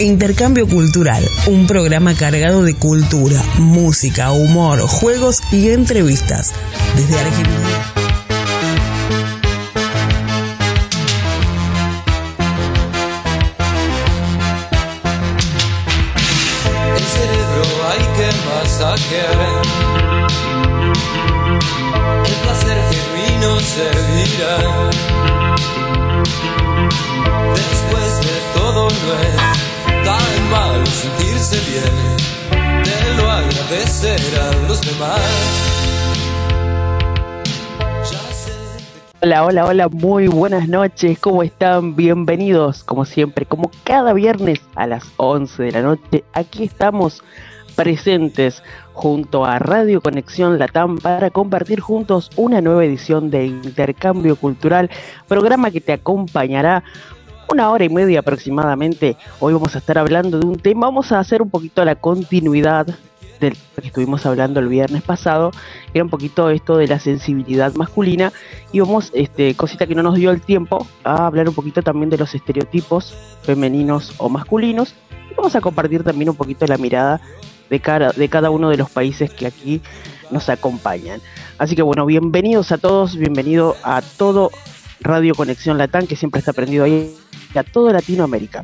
Intercambio Cultural, un programa cargado de cultura, música, humor, juegos y entrevistas. Desde Argentina. El placer genuino servirá. Después de todo no es sentirse bien. Lo los demás. Hola, hola, hola, muy buenas noches, ¿cómo están? Bienvenidos, como siempre, como cada viernes a las 11 de la noche, aquí estamos presentes junto a Radio Conexión Latam para compartir juntos una nueva edición de Intercambio Cultural, programa que te acompañará una hora y media aproximadamente. Hoy vamos a estar hablando de un tema, vamos a hacer un poquito la continuidad del que estuvimos hablando el viernes pasado, que era un poquito esto de la sensibilidad masculina, y vamos, este, cosita que no nos dio el tiempo, a hablar un poquito también de los estereotipos femeninos o masculinos, y vamos a compartir también un poquito la mirada de, cada uno de los países que aquí nos acompañan. Así que bueno, bienvenidos a todos, bienvenido a todo Radio Conexión Latam, que siempre está prendido ahí, a toda Latinoamérica.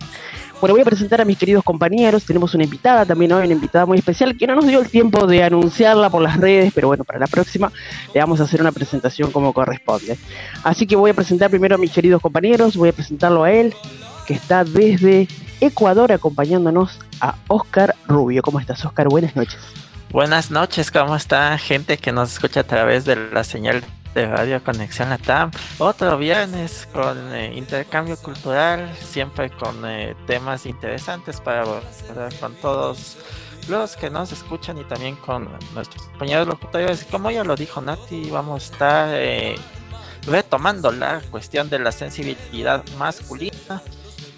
Bueno, voy a presentar a mis queridos compañeros. Tenemos una invitada también hoy, una invitada muy especial que no nos dio el tiempo de anunciarla por las redes, pero bueno, para la próxima le vamos a hacer una presentación como corresponde. Así que voy a presentar primero a mis queridos compañeros. Voy a presentarlo a él, que está desde Ecuador acompañándonos a Oscar Rubio. ¿Cómo estás, Oscar? Buenas noches. Buenas noches, ¿cómo está gente que nos escucha a través de la señal de Radio Conexión Latam? Otro viernes con eh, intercambio cultural, siempre con eh, temas interesantes para abordar con todos los que nos escuchan y también con nuestros compañeros locutores. Como ya lo dijo Nati, vamos a estar eh, retomando la cuestión de la sensibilidad masculina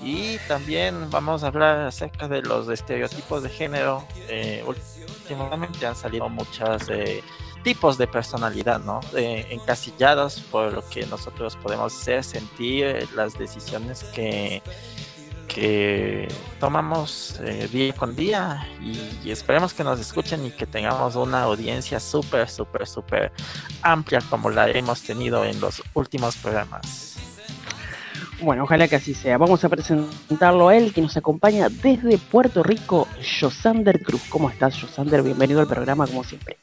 y también vamos a hablar acerca de los estereotipos de género. Eh, últimamente han salido muchos eh, tipos de personalidad, ¿no? Eh, encasillados por lo que nosotros podemos hacer, sentir eh, las decisiones que, que tomamos eh, día con día y, y esperemos que nos escuchen y que tengamos una audiencia súper, súper, súper amplia como la hemos tenido en los últimos programas. Bueno, ojalá que así sea. Vamos a presentarlo a él, que nos acompaña desde Puerto Rico, Josander Cruz. ¿Cómo estás, Josander? Bienvenido al programa, como siempre.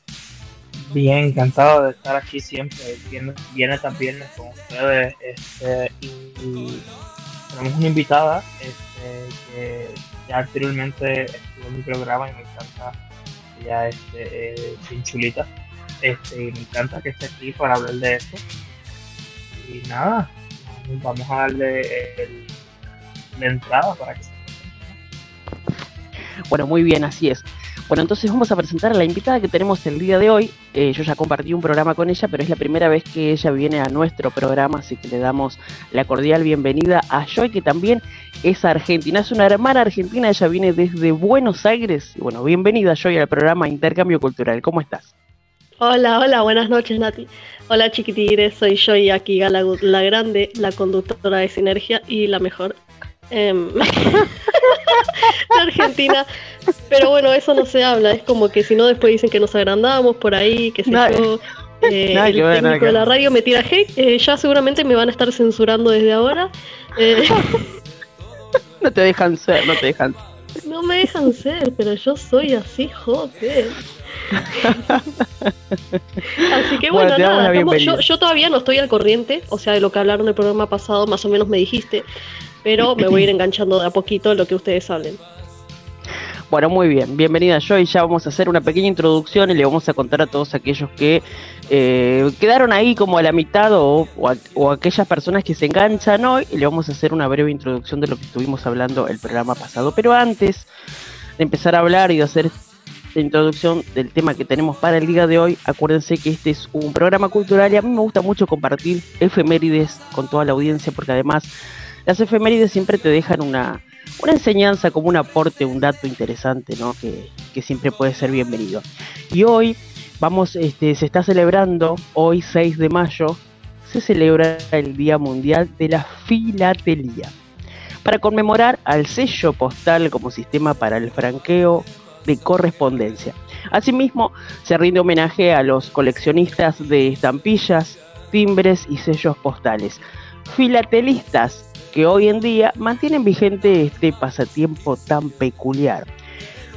Bien, encantado de estar aquí siempre, viene, viene también con ustedes este, y, tenemos una invitada este, que ya anteriormente estuvo en mi programa y me encanta, ella es este, eh, bien chulita, este, y me encanta que esté aquí para hablar de esto. Y nada, vamos a darle el- la entrada para que se Bueno, muy bien, así es. Bueno, entonces vamos a presentar a la invitada que tenemos el día de hoy. Eh, yo ya compartí un programa con ella, pero es la primera vez que ella viene a nuestro programa, así que le damos la cordial bienvenida a Joy, que también es argentina, es una hermana argentina, ella viene desde Buenos Aires. Y bueno, bienvenida Joy al programa Intercambio Cultural. ¿Cómo estás? Hola, hola, buenas noches Nati. Hola chiquitires, soy yo y aquí Gala la grande, la conductora de Sinergia y la mejor. de Argentina. Pero bueno, eso no se habla, es como que si no después dicen que nos agrandamos por ahí, que sé Nada- yo. eh, el que técnico de la radio me tira hate, eh, ya seguramente me van a estar censurando desde ahora. Eh, No te dejan ser, no te dejan. no me dejan ser, pero yo soy así, joder. Así que Bueno, nada, estamos- yo, yo todavía no estoy al corriente, o sea, de lo que hablaron del programa pasado, más o menos me dijiste, pero me voy a ir enganchando de a poquito lo que ustedes hablen. Bueno, muy bien, bienvenida Joy. Ya vamos a hacer una pequeña introducción y le vamos a contar a todos aquellos que eh, quedaron ahí como a la mitad o, o aquellas personas que se enganchan hoy. Y le vamos a hacer una breve introducción de lo que estuvimos hablando el programa pasado. Pero antes de empezar a hablar y de hacer esta introducción del tema que tenemos para el día de hoy, acuérdense que este es un programa cultural y a mí me gusta mucho compartir efemérides con toda la audiencia porque además las efemérides siempre te dejan una, una enseñanza como un aporte, un dato interesante, ¿no? Que, siempre puede ser bienvenido. Y hoy vamos, este, se está celebrando, hoy 6 de mayo, se celebra el Día Mundial de la Filatelía. para conmemorar al sello postal como sistema para el franqueo de correspondencia. Asimismo, se rinde homenaje a los coleccionistas de estampillas, timbres y sellos postales, filatelistas que hoy en día mantienen vigente este pasatiempo tan peculiar.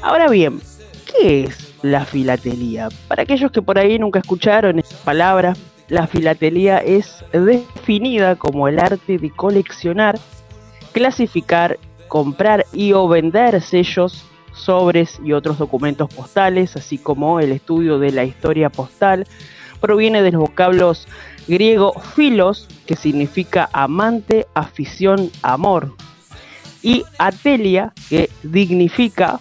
Ahora bien, ¿qué es la filatelía? Para aquellos que por ahí nunca escucharon esta palabra, la filatelía es definida como el arte de coleccionar, clasificar, comprar y o vender sellos, sobres y otros documentos postales, así como el estudio de la historia postal. Proviene de los vocablos griego filos, que significa amante, afición, amor, y atelia, que dignifica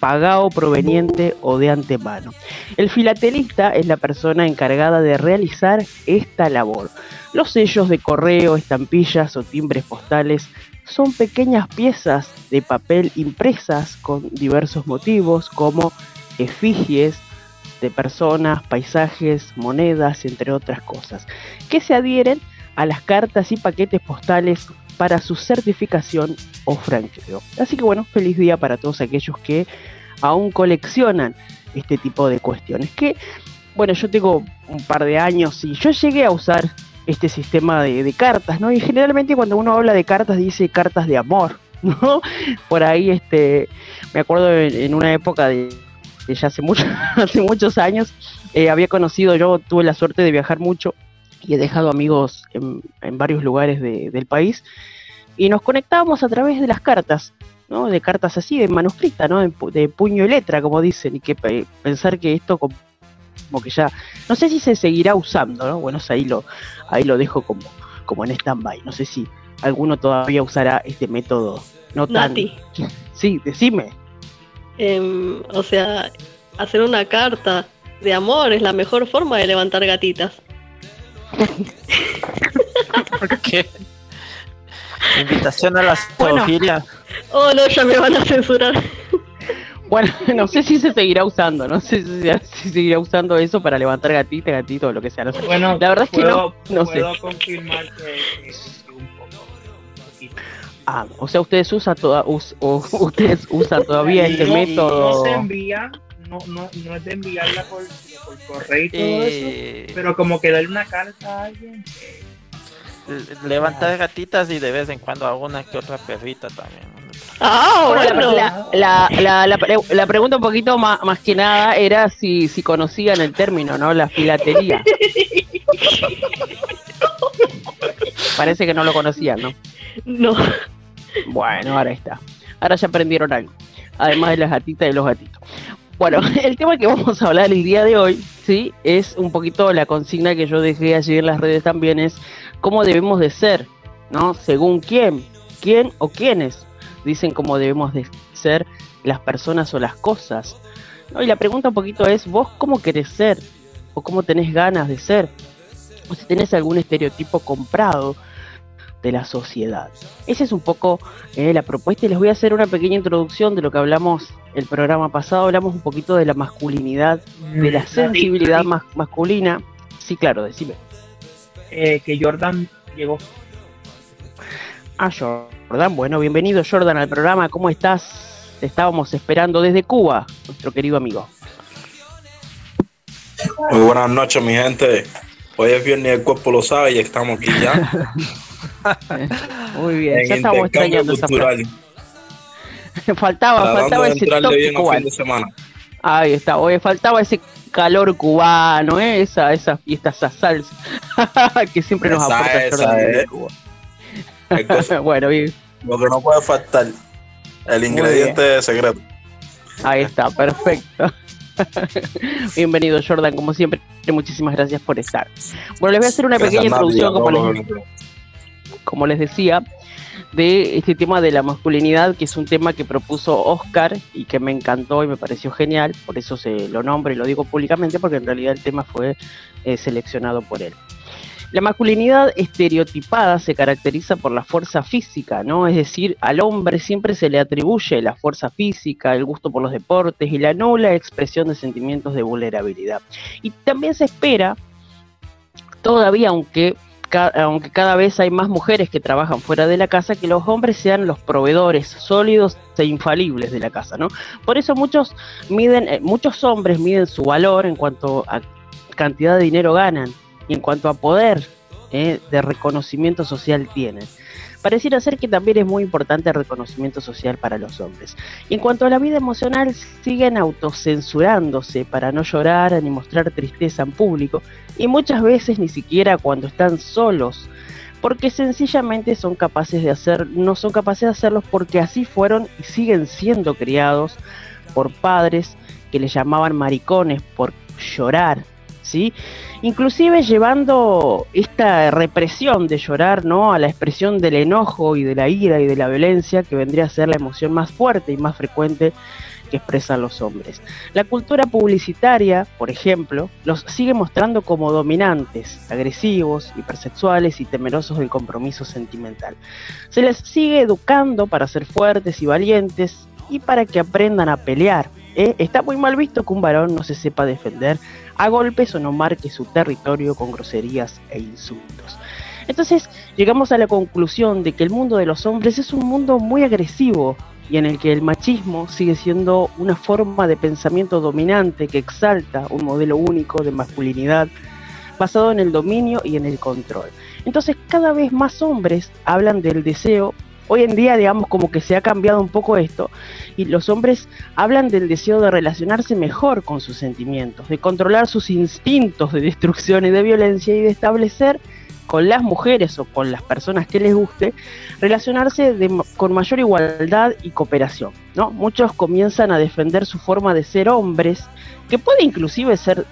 pagado proveniente o de antemano. El filatelista es la persona encargada de realizar esta labor. Los sellos de correo, estampillas o timbres postales son pequeñas piezas de papel impresas con diversos motivos como efigies, de personas, paisajes, monedas, entre otras cosas, que se adhieren a las cartas y paquetes postales para su certificación o franqueo. Así que bueno, feliz día para todos aquellos que aún coleccionan este tipo de cuestiones. Que, bueno, yo tengo un par de años y yo llegué a usar este sistema de, cartas, ¿no? Y generalmente cuando uno habla de cartas dice cartas de amor, ¿no? Por ahí, este, me acuerdo en una época de, ya hace, mucho, hace muchos años, eh, había conocido, yo tuve la suerte de viajar mucho y he dejado amigos en, varios lugares del país y nos conectábamos a través de las cartas, ¿no? De cartas así, de manuscrita, ¿no? De, puño y letra, como dicen, y que pensar que esto como, que ya, no sé si se seguirá usando, ¿no? Bueno, ahí lo, ahí lo dejo como, como en stand-by, no sé si alguno todavía usará este método. No tan... Sí, decime. Em, o sea, hacer una carta de amor es la mejor forma de levantar gatitas. ¿Por qué? Invitación a la zoofilia. Oh, no, ya me van a censurar. Bueno, no sé si se seguirá usando, no sé si se seguirá usando eso para levantar gatita, gatito o lo que sea. Bueno, la verdad es que no, no puedo confirmar que, Ah, o sea, ustedes usan toda, ustedes usan todavía este método. No se envía, no, no, no es de enviarla por, por correo y todo eh... eso, pero como que darle una carta a alguien. Levantar gatitas y de vez en cuando a una que otra perrita también. Ah, bueno, la, la, la, la, pregunta un poquito más, más que nada era si, si conocían el término, ¿no? La filatelía. Parece que no lo conocían, ¿no? No. Bueno, ahora está. Ahora ya aprendieron algo. Además de las gatitas y los gatitos. Bueno, el tema que vamos a hablar el día de hoy, sí, es un poquito la consigna que yo dejé allí en las redes también, es cómo debemos de ser, ¿no? Según quién, quién o quiénes dicen cómo debemos de ser las personas o las cosas. Y la pregunta un poquito es, ¿vos cómo querés ser? ¿O cómo tenés ganas de ser? ¿O si tenés algún estereotipo comprado? De la sociedad. Esa es un poco eh, la propuesta y les voy a hacer una pequeña introducción de lo que hablamos el programa pasado. Hablamos un poquito de la masculinidad, de la mm, sensibilidad masculina. Sí, claro, decime. Eh, que Jordan llegó. Ah, Jordan, bueno, bienvenido Jordan al programa. ¿Cómo estás? Te estábamos esperando desde Cuba, nuestro querido amigo. Muy buenas noches, mi gente. Hoy es viernes, el cuerpo lo sabe y estamos aquí ya. Muy bien, ya estamos extrañando esa faltaba, faltaba ese toque cubano. Ahí está, oye, faltaba ese calor cubano, ¿eh? esa, esa fiesta, esa salsa que siempre nos aporta esa, Cuba. bueno, bien. Lo que no puede faltar, el ingrediente secreto. Ahí está, perfecto. Bienvenido Jordan, como siempre, muchísimas gracias por estar. Bueno, les voy a hacer una pequeña introducción, como les, como les decía, de este tema de la masculinidad, que es un tema que propuso Oscar y que me encantó y me pareció genial, por eso se lo nombro y lo digo públicamente, porque en realidad el tema fue eh, seleccionado por él. La masculinidad estereotipada se caracteriza por la fuerza física, ¿no? Es decir, al hombre siempre se le atribuye la fuerza física, el gusto por los deportes y la nula expresión de sentimientos de vulnerabilidad. Y también se espera, todavía aunque aunque cada vez hay más mujeres que trabajan fuera de la casa, que los hombres sean los proveedores sólidos e infalibles de la casa, ¿no? Por eso muchos miden, eh, muchos hombres miden su valor en cuanto a cantidad de dinero ganan y en cuanto a poder eh, de reconocimiento social tienen pareciera ser que también es muy importante el reconocimiento social para los hombres. Y en cuanto a la vida emocional, siguen autocensurándose para no llorar ni mostrar tristeza en público, y muchas veces ni siquiera cuando están solos, porque sencillamente son capaces de hacer, no son capaces de hacerlos porque así fueron y siguen siendo criados por padres que les llamaban maricones por llorar, inclusive llevando esta represión de llorar ¿no? a la expresión del enojo y de la ira y de la violencia, que vendría a ser la emoción más fuerte y más frecuente que expresan los hombres. La cultura publicitaria, por ejemplo, los sigue mostrando como dominantes, agresivos, hipersexuales y temerosos del compromiso sentimental. Se les sigue educando para ser fuertes y valientes y para que aprendan a pelear. ¿Eh? Está muy mal visto que un varón no se sepa defender a golpes o no marque su territorio con groserías e insultos. Entonces llegamos a la conclusión de que el mundo de los hombres es un mundo muy agresivo y en el que el machismo sigue siendo una forma de pensamiento dominante que exalta un modelo único de masculinidad basado en el dominio y en el control. Entonces cada vez más hombres hablan del deseo hoy en día, digamos, como que se ha cambiado un poco esto y los hombres hablan del deseo de relacionarse mejor con sus sentimientos, de controlar sus instintos de destrucción y de violencia y de establecer con las mujeres o con las personas que les guste, relacionarse con mayor igualdad y cooperación. ¿no? Muchos comienzan a defender su forma de ser hombres, que puede inclusive ser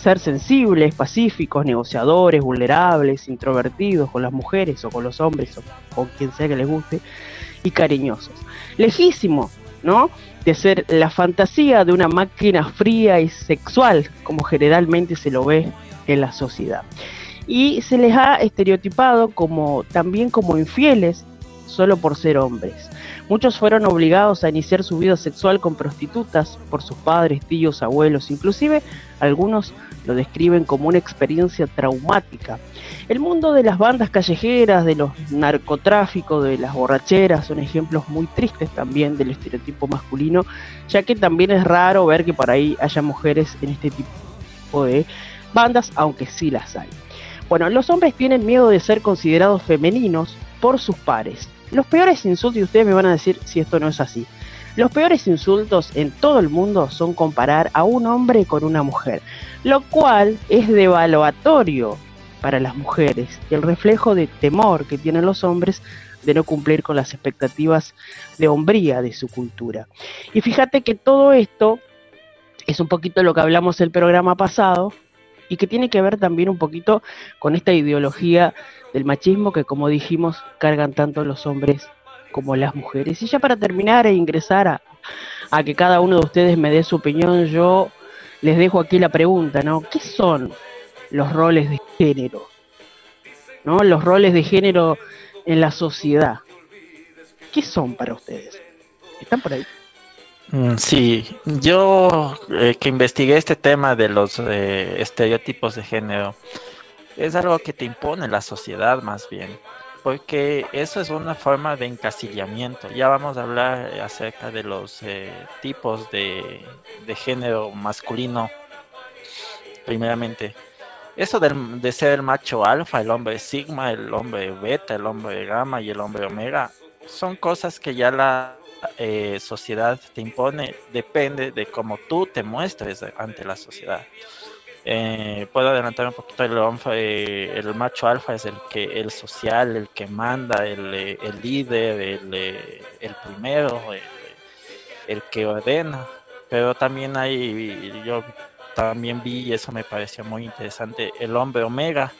ser sensibles, pacíficos, negociadores, vulnerables, introvertidos con las mujeres o con los hombres o con quien sea que les guste, y cariñosos. Lejísimo, ¿no? De ser la fantasía de una máquina fría y sexual, como generalmente se lo ve en la sociedad. Y se les ha estereotipado como también como infieles solo por ser hombres. Muchos fueron obligados a iniciar su vida sexual con prostitutas por sus padres, tíos, abuelos, inclusive algunos lo describen como una experiencia traumática. El mundo de las bandas callejeras, de los narcotráficos, de las borracheras, son ejemplos muy tristes también del estereotipo masculino, ya que también es raro ver que por ahí haya mujeres en este tipo de bandas, aunque sí las hay. Bueno, los hombres tienen miedo de ser considerados femeninos por sus pares. Los peores insultos, y ustedes me van a decir si esto no es así, los peores insultos en todo el mundo son comparar a un hombre con una mujer, lo cual es devaluatorio para las mujeres y el reflejo de temor que tienen los hombres de no cumplir con las expectativas de hombría de su cultura. Y fíjate que todo esto es un poquito lo que hablamos el programa pasado y que tiene que ver también un poquito con esta ideología del machismo que como dijimos cargan tanto los hombres como las mujeres. Y ya para terminar e ingresar a, a que cada uno de ustedes me dé su opinión, yo les dejo aquí la pregunta, ¿no? ¿Qué son los roles de género? ¿No? Los roles de género en la sociedad. ¿Qué son para ustedes? ¿Están por ahí? Mm, sí, yo eh, que investigué este tema de los eh, estereotipos de género, es algo que te impone la sociedad más bien porque eso es una forma de encasillamiento. Ya vamos a hablar acerca de los eh, tipos de, género masculino, primeramente. Eso de, ser el macho alfa, el hombre sigma, el hombre beta, el hombre gamma y el hombre omega, son cosas que ya la eh, sociedad te impone, depende de cómo tú te muestres ante la sociedad. Eh, puedo adelantar un poquito el, eh, el macho alfa es el que el social, el que manda, el, eh, el líder, el, el primero, el, que ordena. Pero también hay, yo también vi y eso me pareció muy interesante, el hombre omega.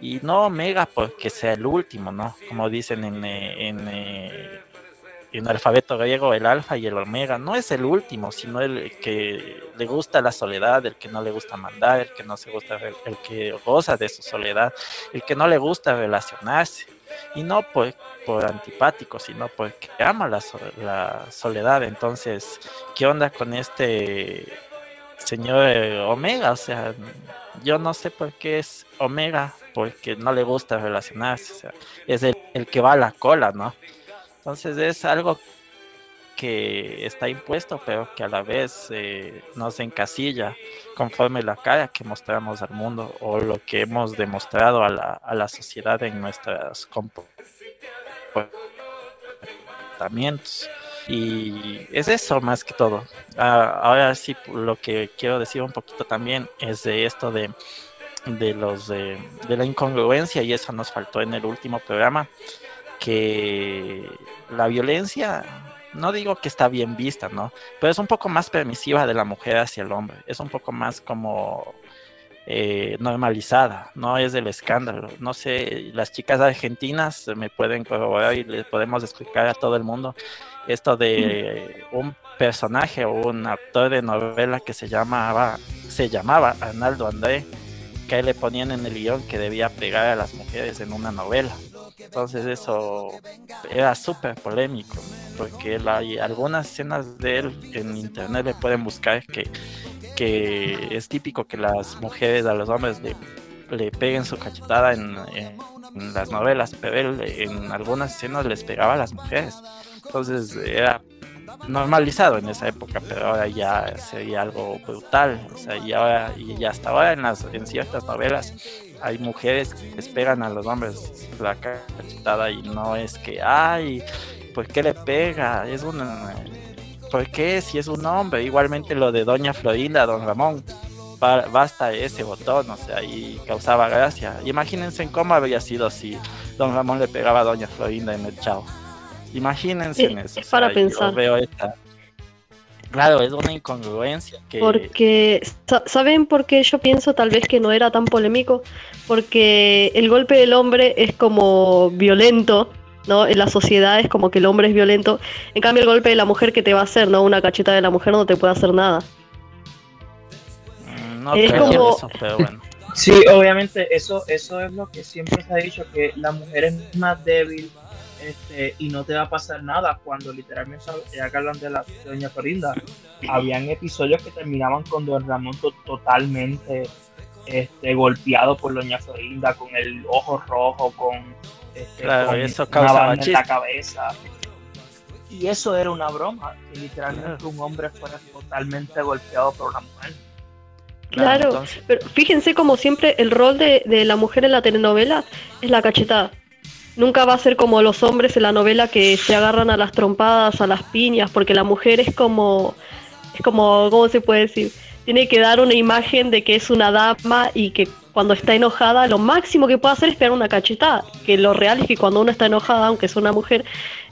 Y no omega porque sea el último, ¿no? Como dicen en, en en alfabeto griego el alfa y el omega no es el último, sino el que le gusta la soledad, el que no le gusta mandar, el que no se gusta, el que goza de su soledad, el que no le gusta relacionarse. Y no por, por antipático, sino porque ama la, la soledad. Entonces, ¿qué onda con este señor eh, Omega, o sea, yo no sé por qué es Omega, porque no le gusta relacionarse, o sea, es el, el que va a la cola, ¿no? Entonces es algo que está impuesto, pero que a la vez eh, nos encasilla conforme la cara que mostramos al mundo o lo que hemos demostrado a la, a la sociedad en nuestros comportamientos. Y es eso más que todo. Ah, ahora sí, lo que quiero decir un poquito también es de esto de, de los de, de la incongruencia y eso nos faltó en el último programa que la violencia no digo que está bien vista, ¿no? Pero es un poco más permisiva de la mujer hacia el hombre. Es un poco más como eh, normalizada, no es del escándalo. No sé, las chicas argentinas me pueden corroborar y les podemos explicar a todo el mundo esto de un personaje o un actor de novela que se llamaba, se llamaba Arnaldo André, que le ponían en el guion que debía pegar a las mujeres en una novela. Entonces eso era súper polémico, porque hay algunas escenas de él en internet le pueden buscar que, que es típico que las mujeres a los hombres le, le peguen su cachetada en, en, las novelas, pero él en algunas escenas les pegaba a las mujeres. Entonces era normalizado en esa época, pero ahora ya sería algo brutal. O sea, y ahora y hasta ahora en las en ciertas novelas hay mujeres que esperan a los hombres la cachetada y no es que, ay, ¿por qué le pega? Es una... ¿Por qué? Si es un hombre. Igualmente lo de Doña Florinda, Don Ramón. Basta ese botón, o sea, y causaba gracia. Imagínense cómo habría sido si Don Ramón le pegaba a Doña Florinda en el chao. Imagínense en eso. es para pensar. Yo veo esta... Claro, es una incongruencia que... Porque, sa- ¿saben por qué yo pienso tal vez que no era tan polémico? Porque el golpe del hombre es como violento, ¿no? En la sociedad es como que el hombre es violento. En cambio, el golpe de la mujer que te va a hacer, ¿no? Una cacheta de la mujer no te puede hacer nada. Mm, No es creo como- eso, pero bueno. Sí, obviamente, eso, eso es lo que siempre se ha dicho, que la mujer es más débil este, y no te va a pasar nada cuando literalmente, ya que hablan de la de Doña Florinda, habían episodios que terminaban con Don Ramón to- totalmente este, golpeado por Doña Florinda, con el ojo rojo, con, este, Claro, con eso una en la cabeza. Y eso era una broma, que literalmente un hombre fuera totalmente golpeado por una mujer. Claro. Pero fíjense como siempre el rol de, de la mujer en la telenovela es la cachetada. Nunca va a ser como los hombres en la novela que se agarran a las trompadas, a las piñas, porque la mujer es como, es como, ¿cómo se puede decir? Tiene que dar una imagen de que es una dama y que cuando está enojada lo máximo que puede hacer es pegar una cachetada. Que lo real es que cuando uno está enojada, aunque es una mujer,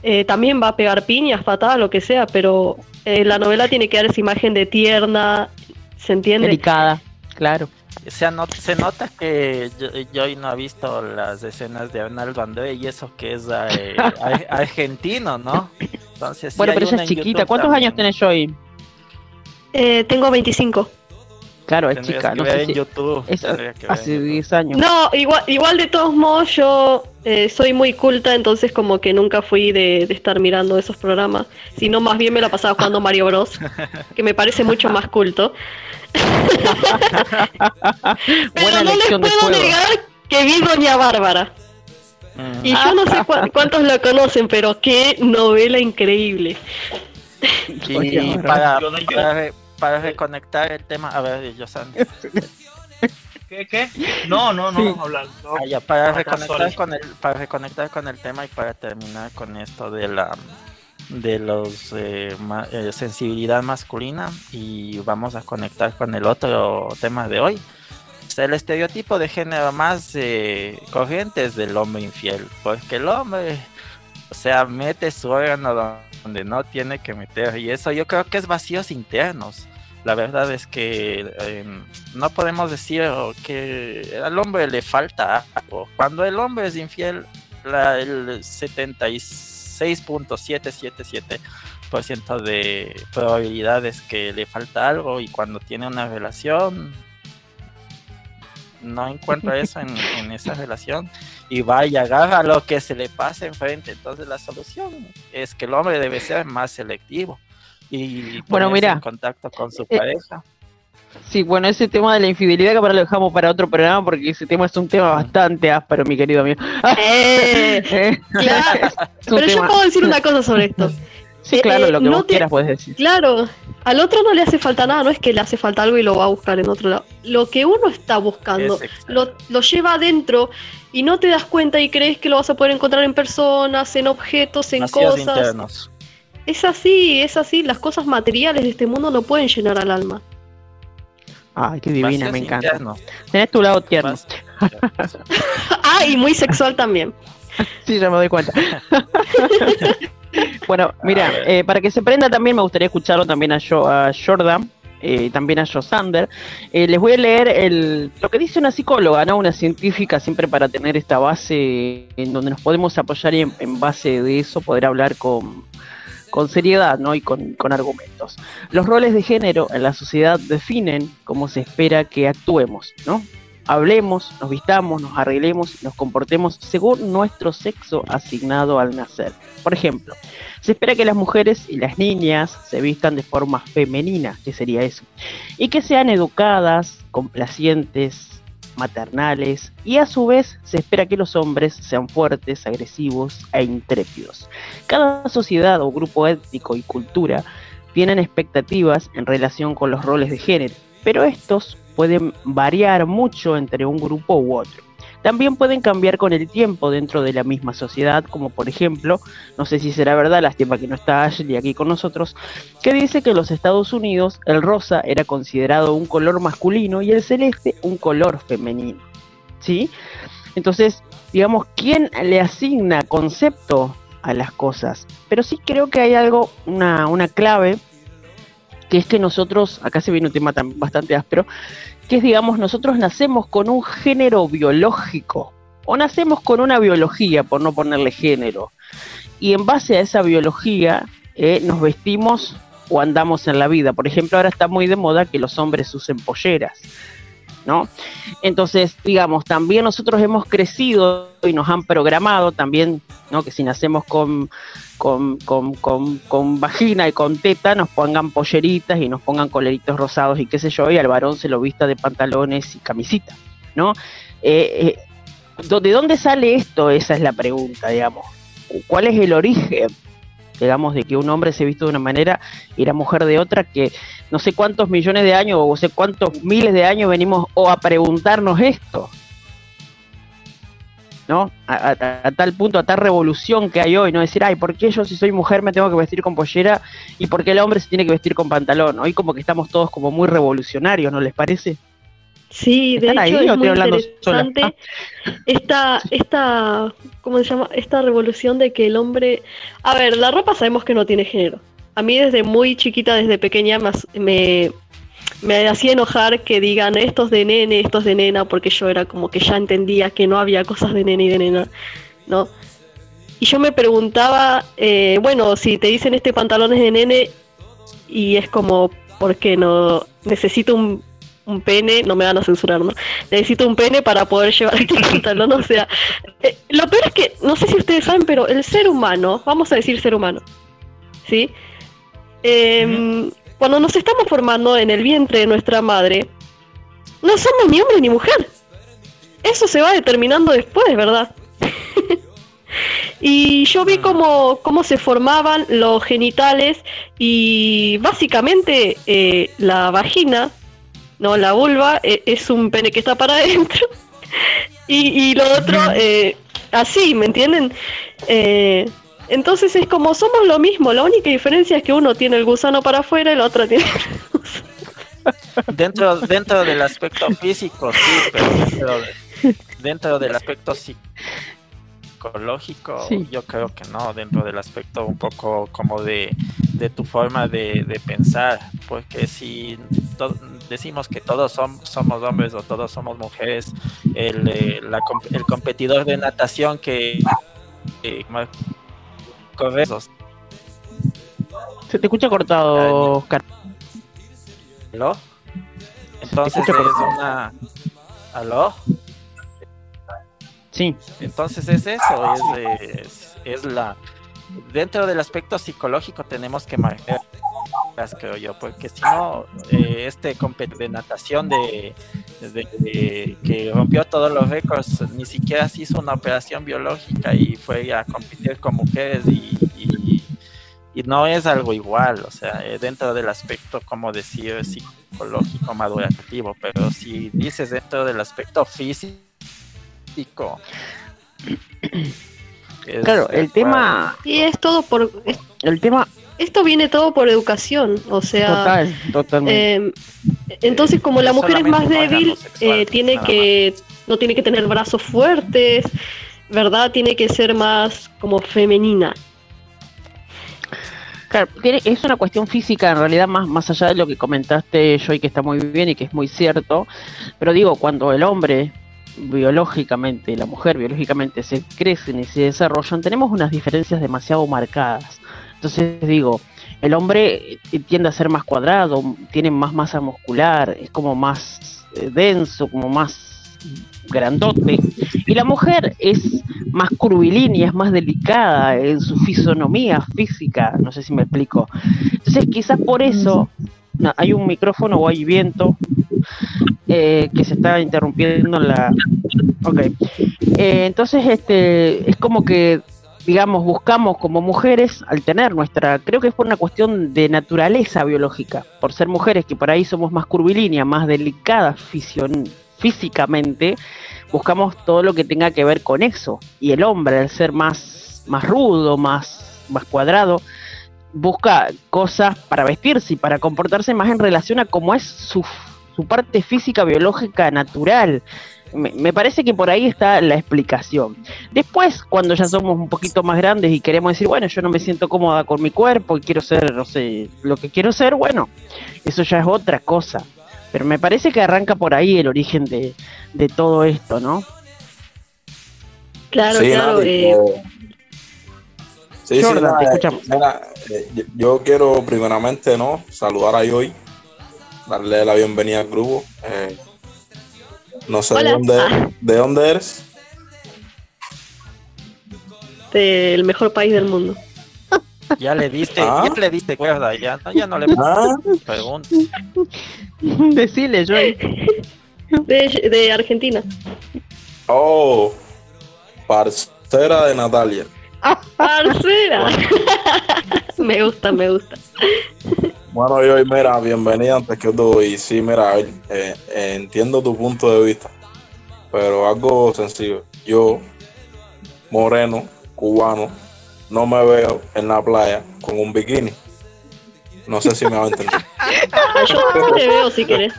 eh, también va a pegar piñas, patadas, lo que sea, pero eh, la novela tiene que dar esa imagen de tierna, ¿se entiende? Delicada, claro. Se, se nota que yo, Joy no ha visto las escenas de Arnaldo André y eso que es eh, ar- argentino, ¿no? Entonces, sí bueno, hay pero ella es chiquita. YouTube ¿Cuántos años tenés hoy? Eh, tengo 25. Claro, es chica. que No sé en si YouTube. es tendría que ver en hace YouTube. 10 años. No, igual, igual de todos modos yo eh, soy muy culta, entonces como que nunca fui de, de estar mirando esos programas, sino más bien me la pasaba jugando Mario Bros, que me parece mucho más culto. Pero Buena no les puedo negar que vi Doña Bárbara. Mm. Y yo no sé cu- cuántos la conocen, pero qué novela increíble. Y para, para reconectar el tema, a ver, Yosan, ¿Qué? ¿Qué? No, no, no Sí. vamos a hablar. no. ah, ya, para Acá reconectar con el, para reconectar con el tema y para terminar con esto de la de los eh, ma- eh, sensibilidad masculina y vamos a conectar con el otro tema de hoy. O sea, el estereotipo de género más eh, corriente es del hombre infiel, porque el hombre, o sea, mete su órgano donde no tiene que meter y eso yo creo que es vacíos internos. La verdad es que eh, no podemos decir que al hombre le falta algo. Cuando el hombre es infiel, la, el 76.777% de probabilidades que le falta algo y cuando tiene una relación no encuentra eso en, en esa relación y va y agarra lo que se le pasa enfrente. Entonces la solución es que el hombre debe ser más selectivo y Bueno, mira, en contacto con su eh, pareja. Sí, bueno, ese tema de la infidelidad que ahora lo dejamos para otro programa porque ese tema es un tema bastante áspero, mi querido amigo. Eh, Eh, claro. Pero yo puedo decir una cosa sobre esto. Sí, claro, eh, lo que no vos te- quieras puedes decir. Claro, al otro no le hace falta nada, no es que le hace falta algo y lo va a buscar en otro lado. Lo que uno está buscando Es lo, lo lleva adentro y no te das cuenta y crees que lo vas a poder encontrar en personas, en objetos, en cosas. internos. Es así, es así. Las cosas materiales de este mundo no pueden llenar al alma. Ay, qué divina, me encanta. internos. Tenés tu lado tierno. Ah, y muy sexual también. Sí, ya me doy cuenta. bueno, mira, eh, para que se prenda también me gustaría escucharlo también a, Jo- a Jordan, eh, también a Josander. Eh, les voy a leer el, lo que dice una psicóloga, ¿no? Una científica, siempre para tener esta base en donde nos podemos apoyar y en, en base de eso poder hablar con, con seriedad ¿no? y con, con argumentos. Los roles de género en la sociedad definen cómo se espera que actuemos, ¿no? Hablemos, nos vistamos, nos arreglemos nos comportemos según nuestro sexo asignado al nacer. Por ejemplo, se espera que las mujeres y las niñas se vistan de forma femenina, que sería eso, y que sean educadas, complacientes, maternales, y a su vez se espera que los hombres sean fuertes, agresivos e intrépidos. Cada sociedad o grupo étnico y cultura tienen expectativas en relación con los roles de género, pero estos pueden variar mucho entre un grupo u otro. También pueden cambiar con el tiempo dentro de la misma sociedad, como por ejemplo, no sé si será verdad, lástima que no está Ashley aquí con nosotros, que dice que en los Estados Unidos el rosa era considerado un color masculino y el celeste un color femenino. ¿Sí? Entonces, digamos, ¿quién le asigna concepto a las cosas? Pero sí creo que hay algo, una, una clave, que es que nosotros, acá se viene un tema tan, bastante áspero, que es, digamos, nosotros nacemos con un género biológico, o nacemos con una biología, por no ponerle género, y en base a esa biología eh, nos vestimos o andamos en la vida. Por ejemplo, ahora está muy de moda que los hombres usen polleras, ¿no? Entonces, digamos, también nosotros hemos crecido y nos han programado también, ¿no? Que si nacemos con, con, con, con, con vagina y con teta, nos pongan polleritas y nos pongan coleritos rosados y qué sé yo, y al varón se lo vista de pantalones y camisita, ¿no? Eh, eh, ¿De dónde sale esto? Esa es la pregunta, digamos. ¿Cuál es el origen, digamos, de que un hombre se viste de una manera y la mujer de otra que no sé cuántos millones de años o sé cuántos miles de años venimos o a preguntarnos esto? ¿No? A, a- a tal punto, a tal revolución que hay hoy, no decir, ay, ¿por qué yo si soy mujer me tengo que vestir con pollera y por qué el hombre se tiene que vestir con pantalón? Hoy como que estamos todos como muy revolucionarios, ¿no les parece? Sí, de ¿Están ahí hecho o es muy interesante esta, esta, ¿cómo se llama? Esta revolución de que el hombre... A ver, la ropa sabemos que no tiene género. A mí desde muy chiquita, desde pequeña, me, me hacía enojar que digan estos de nene, estos de nena, porque yo era como que ya entendía que no había cosas de nene y de nena, ¿no? Y yo me preguntaba, eh, bueno, si te dicen este pantalón es de nene y es como, ¿por qué no? Necesito un, un pene, no me van a censurar, ¿no? Necesito un pene para poder llevar este pantalón, o sea, eh, lo peor es que, no sé si ustedes saben, pero el ser humano, vamos a decir ser humano, ¿sí? Em, Cuando nos estamos formando en el vientre de nuestra madre, no somos ni hombre ni mujer. Eso se va determinando después, ¿verdad? y yo vi cómo, cómo se formaban los genitales y básicamente eh, la vagina, no la vulva, eh, es un pene que está para adentro. Y, y lo otro eh, así, ¿me entienden? Eh, entonces es como somos lo mismo, la única diferencia es que uno tiene el gusano para afuera y la otra tiene... Dentro, dentro del aspecto físico, sí, pero dentro, de- dentro del aspecto psicológico, Sí. yo creo que no, dentro del aspecto un poco como de, de tu forma de, de pensar, porque si decimos que todos som- somos hombres o todos somos mujeres, el, eh, la com- el competidor de natación que, que ma- corre esos- Se te escucha cortado, Oscar. ¿Aló? Entonces es una... ¿Aló? Sí. Entonces es eso, es, es, es la... Dentro del aspecto psicológico tenemos que físicas, creo yo, porque si no, eh, este de natación de, que rompió todos los récords, ni siquiera se hizo una operación biológica y fue a competir con mujeres y, y, no es algo igual, o sea, eh, dentro del aspecto, como decir, psicológico, madurativo, pero si dices dentro del aspecto físico, claro, el tema. Y es todo por. el tema. Esto viene todo por educación, o sea. Total, totalmente. Eh, entonces, como la mujer es más débil, eh, tiene que. No tiene que tener brazos fuertes, ¿verdad? Tiene que ser más como femenina. Claro, es una cuestión física en realidad más, más allá de lo que comentaste Joy que está muy bien y que es muy cierto, pero digo, cuando el hombre biológicamente, la mujer biológicamente se crecen y se desarrollan, tenemos unas diferencias demasiado marcadas. Entonces digo, el hombre eh, tiende a ser más cuadrado, tiene más masa muscular, es como más eh, denso, como más grandote. Y la mujer es más curvilínea, es más delicada en su fisonomía física, no sé si me explico. Entonces quizás por eso hay un micrófono o hay viento eh, que se está interrumpiendo la... Ok. Eh, entonces, este, es como que, digamos, buscamos como mujeres al tener nuestra, creo que es por una cuestión de naturaleza biológica, por ser mujeres que por ahí somos más curvilíneas, más delicadas físicamente, buscamos todo lo que tenga que ver con eso. Y el hombre, al ser más, más rudo, más, más cuadrado, busca cosas para vestirse y para comportarse más en relación a cómo es su, su parte física, biológica, natural. Me, parece que por ahí está la explicación. Después, cuando ya somos un poquito más grandes y queremos decir, bueno, yo no me siento cómoda con mi cuerpo y quiero ser, no sé, lo que quiero ser, bueno, eso ya es otra cosa. Pero me parece que arranca por ahí el origen de, de todo esto, ¿no? Claro, claro. Eh, Sí, sí, eh, yo, quiero primeramente no saludar a Joy, darle la bienvenida al grupo. Eh, no sé de dónde, ah. de dónde eres. Del mejor país del mundo. Ya le diste, ¿Ah? ya le diste cuerda, ya, ya no le ¿Ah? preguntas. Decile, Joy. De, de Argentina. Oh, parcera de Natalia. Parcera. me gusta, me gusta. Bueno, yo, mira, bienvenida antes que todo. Y sí, mira, eh, eh, entiendo tu punto de vista, pero algo sencillo. Yo, moreno, cubano, no me veo en la playa con un bikini. No sé si me va a entender. Yo te veo si quieres.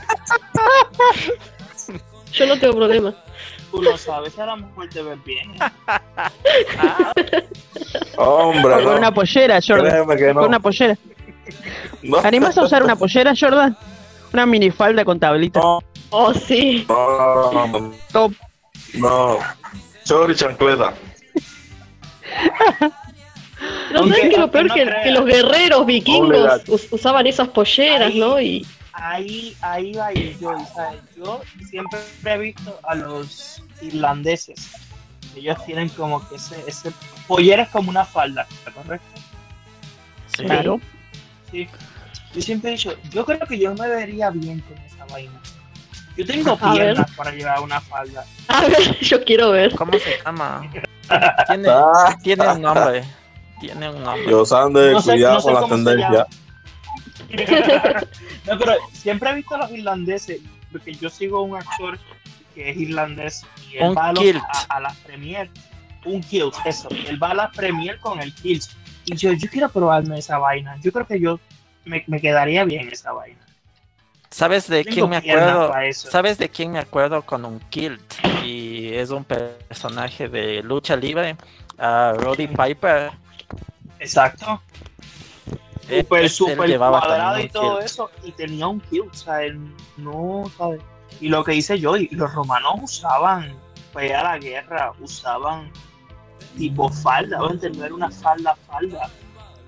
Yo no tengo problema tú lo sabes, a la mujer te ves bien. Hombre, con una pollera, Jordan. Con una pollera. ¿Te animas a usar una pollera, Jordan? Una minifalda con tablita. Oh, sí. No, no, no. Top. No. Chori chancleta. No sabes que lo peor que, que, los guerreros vikingos usaban esas polleras, ¿no? Y ahí, ahí va yo, yo siempre he visto a los irlandeses, ellos tienen como que ese, ese pollera es como una falda, ¿correcto? Claro. Sí. Yo siempre he dicho, yo creo que yo me vería bien con esa vaina. Yo tengo piernas para llevar una falda. A ver, yo quiero ver. ¿Cómo se llama? Tiene, tiene un nombre. Tiene un nombre. Yo de cuidado con la tendencia. no, pero siempre he visto a los irlandeses, porque yo sigo un actor que es irlandés y él va a, las premier, un kilt, eso, él va a las premier con el kilt. Y yo, yo quiero probarme esa vaina. Yo creo que yo me, quedaría bien esa vaina. ¿Sabes de quién me acuerdo? ¿Sabes de quién me acuerdo con un kilt? Y es un personaje de lucha libre, a Roddy Piper. Exacto súper, súper cuadrado y todo eso, y tenía un kill, o sea, él no, ¿sabes? Y lo que hice yo, y los romanos usaban, pues a la guerra, usaban tipo falda, o entender una falda, falda,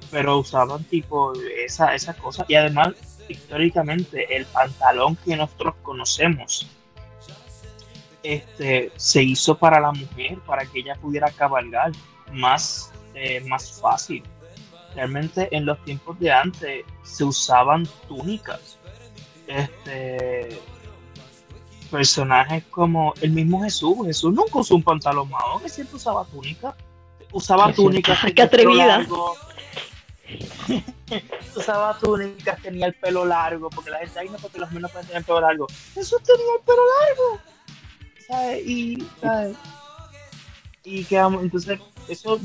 pero usaban tipo esa, esa cosa, y además, históricamente, el pantalón que nosotros conocemos, este, se hizo para la mujer, para que ella pudiera cabalgar más, eh, más fácil realmente en los tiempos de antes se usaban túnicas. Este personajes como el mismo Jesús, Jesús nunca usó un pantalón mahón, que siempre usaba túnica. Usaba túnicas, Qué atrevida. largo. usaba túnicas, tenía el pelo largo, porque la gente, ay no, porque los menos pueden tener el pelo largo. Jesús tenía el pelo largo. ¿Sabes? Y, ¿sabes? Y que entonces, eso,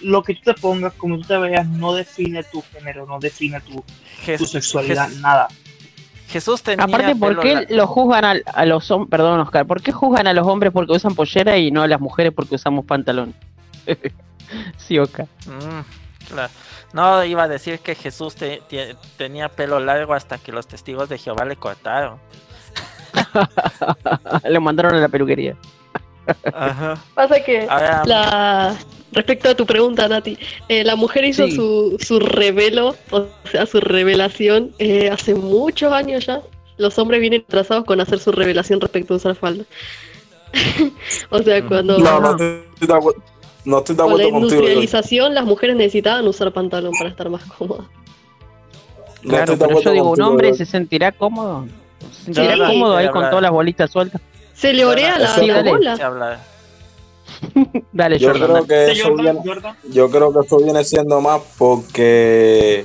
lo que tú te pongas, como tú te veas, no define tu género, no define tu, tu sexualidad, nada. Jesús tenía Aparte, ¿por qué largo. lo juzgan a, los hombres? Perdón, Oscar, ¿por qué juzgan a los hombres porque usan pollera y no a las mujeres porque usamos pantalón? sí, Oscar. Mm, claro. No, iba a decir que Jesús te- te- tenía pelo largo hasta que los testigos de Jehová le cortaron. Lo mandaron a la peluquería. Ajá. Pasa que Ahora, la respecto a tu pregunta, Nati, eh, la mujer hizo Sí. su, su revelo, o sea, su revelación eh, hace muchos años ya. Los hombres vienen atrasados con hacer su revelación respecto a usar falda. o sea, cuando No, no estoy de acuerdo, no estoy de con la acuerdo contigo. yo- industrialización las mujeres necesitaban usar pantalón para estar más cómodas. No claro, pero yo digo, un hombre se sentirá cómodo. Se sentirá Sí, cómodo ahí con todas las bolitas sueltas. Se le orea la, la bola. Dale, Yo Jordan. creo que ¿De eso Jordan? viene, Jordan? yo creo que eso viene siendo más porque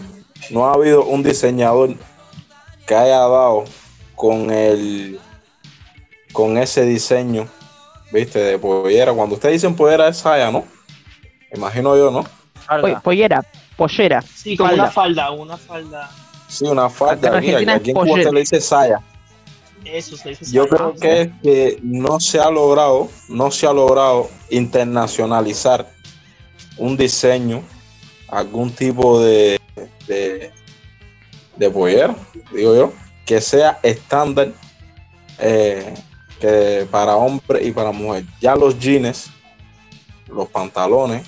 no ha habido un diseñador que haya dado con el con ese diseño, viste, de pollera. Cuando ustedes dicen pollera es saya, ¿no? Imagino yo, ¿no? pollera, pollera. Sí, Falda. una falda, una falda. Sí, una falda. Aquí, Argentina aquí en Cuba se le dice saya. Eso se dice. Yo creo que es que no se ha logrado, no se ha logrado internacionalizar un diseño, algún tipo de, de, de pollera, digo yo, que sea estándar eh, que para hombre y para mujer. Ya los jeans, los pantalones,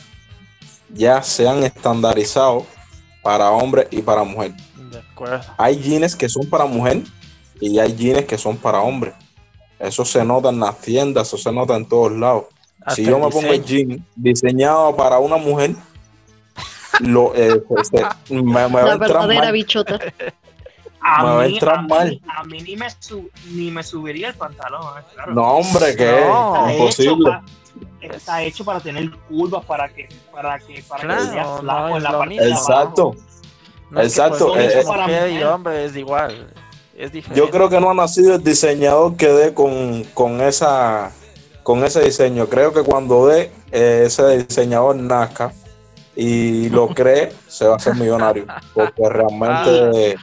ya se han estandarizado para hombre y para mujer De acuerdo. hay jeans que son para mujer y hay jeans que son para hombre. Eso se nota en las tiendas, eso se nota en todos lados. Hasta si yo me pongo el jean diseñado para una mujer, lo, eh, me, me va a La entrar verdadera mal. bichota. A Me va a mí, entrar a mí- mal. a mí ni me, su- ni me subiría el pantalón, eh, claro. No, hombre, que No. es hecho imposible. está hecho para tener curvas, para que, para que, para que seas no flaco en la parte. Exacto. No es que, Exacto, pues, eh, eh, mujer y mujer. hombre es igual. Es diferente. Yo creo que no ha nacido el diseñador que dé con, con esa con ese diseño. Creo que cuando dé eh, ese diseñador nazca y lo cree, se va a hacer millonario. Porque realmente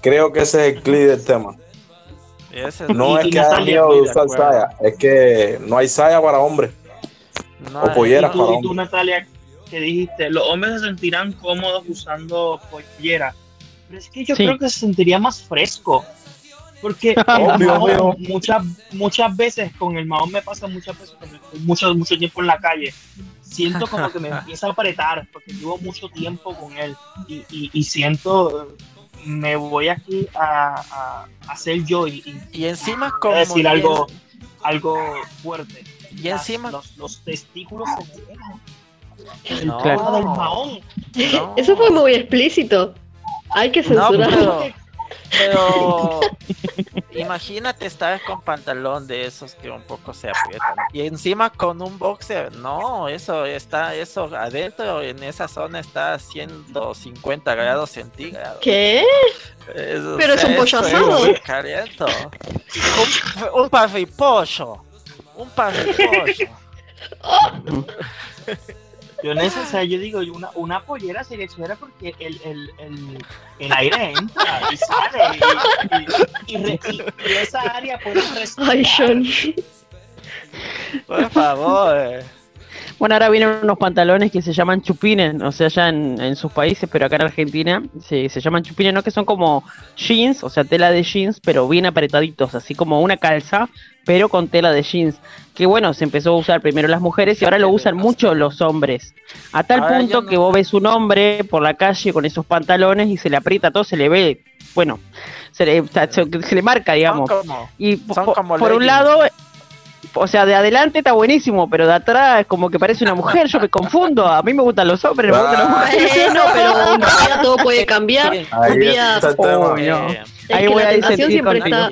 creo que ese es el clic del tema. Ese No es que haya miedo de usar acuerdo. saya, es que no hay saya para hombres. No o hay- pollera. Y tú, para y tú, hombre. Natalia, que dijiste, los hombres se sentirán cómodos usando pollera. Pero es que yo Sí. creo que se sentiría más fresco. Porque el Obvio, mahón, obvio. muchas, muchas veces con el mahón me pasa muchas veces mucho, mucho tiempo en la calle. Siento como que me empieza a apretar porque llevo mucho tiempo con él y, y, y siento, me voy aquí a, a, a ser yo y, y encima como a decir algo, algo fuerte. y Las- encima los, los testículos se. El No. tema del mahón. no. Eso fue muy explícito. Hay que No, censurar. pero, pero imagínate estar con pantalón de esos que un poco se aprietan y encima con un boxer. No, eso está, eso adentro en esa zona está a 150 grados centígrados. ¿Qué? Eso, Pero es un pollo asado. Un, un parripollo. Un parripollo. Yo, sé, o sea, yo digo, una, una pollera sería chévere porque el, el, el, el aire entra y sale y, y, y re- y- y esa área puede respirar. Ay, John. Por favor. Bueno, ahora vienen unos pantalones que se llaman chupines, o sea, ya en, en sus países, pero acá en Argentina se, se llaman chupines, ¿no? Que son como jeans, o sea, tela de jeans, pero bien apretaditos, así como una calza, pero con tela de jeans. Que bueno, se empezó a usar primero las mujeres y ahora lo usan mucho los hombres. A tal Ahora punto no- que vos ves un hombre por la calle con esos pantalones y se le aprieta todo, se le ve, bueno, se le, se, se le marca, digamos. Son como, Y son po- como por un lado, O sea, de adelante está buenísimo, pero de atrás es como que parece una mujer, yo me confundo. A mí me gustan los hombres, me gustan las mujeres. Bueno, pero un día todo puede cambiar. Ahí Un día. Oh, no. Ahí voy la a disentir siempre contigo. está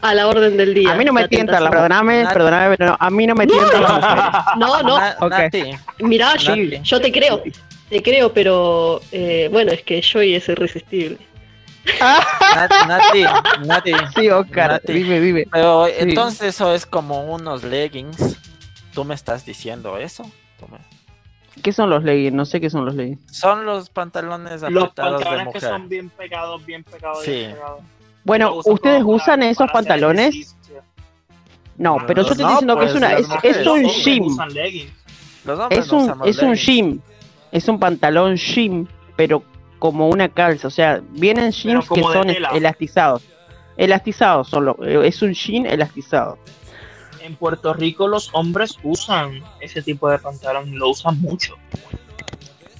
a la orden del día. A mí no me la tientan, la- tentación. perdóname, Nat- perdóname, pero no, a mí no me tientan las mujeres. No, no. Nati, mirá, yo, Nati. yo te creo, te creo, pero eh, bueno, es que Joy es irresistible. Nati, Nati. Sí, Oscar, Nati. dime, dime. Pero Sí. entonces eso es como unos leggings. ¿Tú me estás diciendo eso? Tú me- ¿Qué son los leggings? No sé qué son los leggings. Son los pantalones Los apretados de pantalones que son bien pegados, bien pegados, Sí. bien pegados. Bueno, usan ¿ustedes para- usan esos para pantalones? No, Pero yo los- te estoy no, diciendo que pues, es una, las es, mujeres, es Los un gym. usan leggings. Los hombres Es un, es un gym. Es un pantalón gym, pero como una calza. O sea, vienen jeans que son tela. elastizados. Elastizados son lo- eh, es un jean elastizado. En Puerto Rico los hombres usan ese tipo de pantalón, lo usan mucho.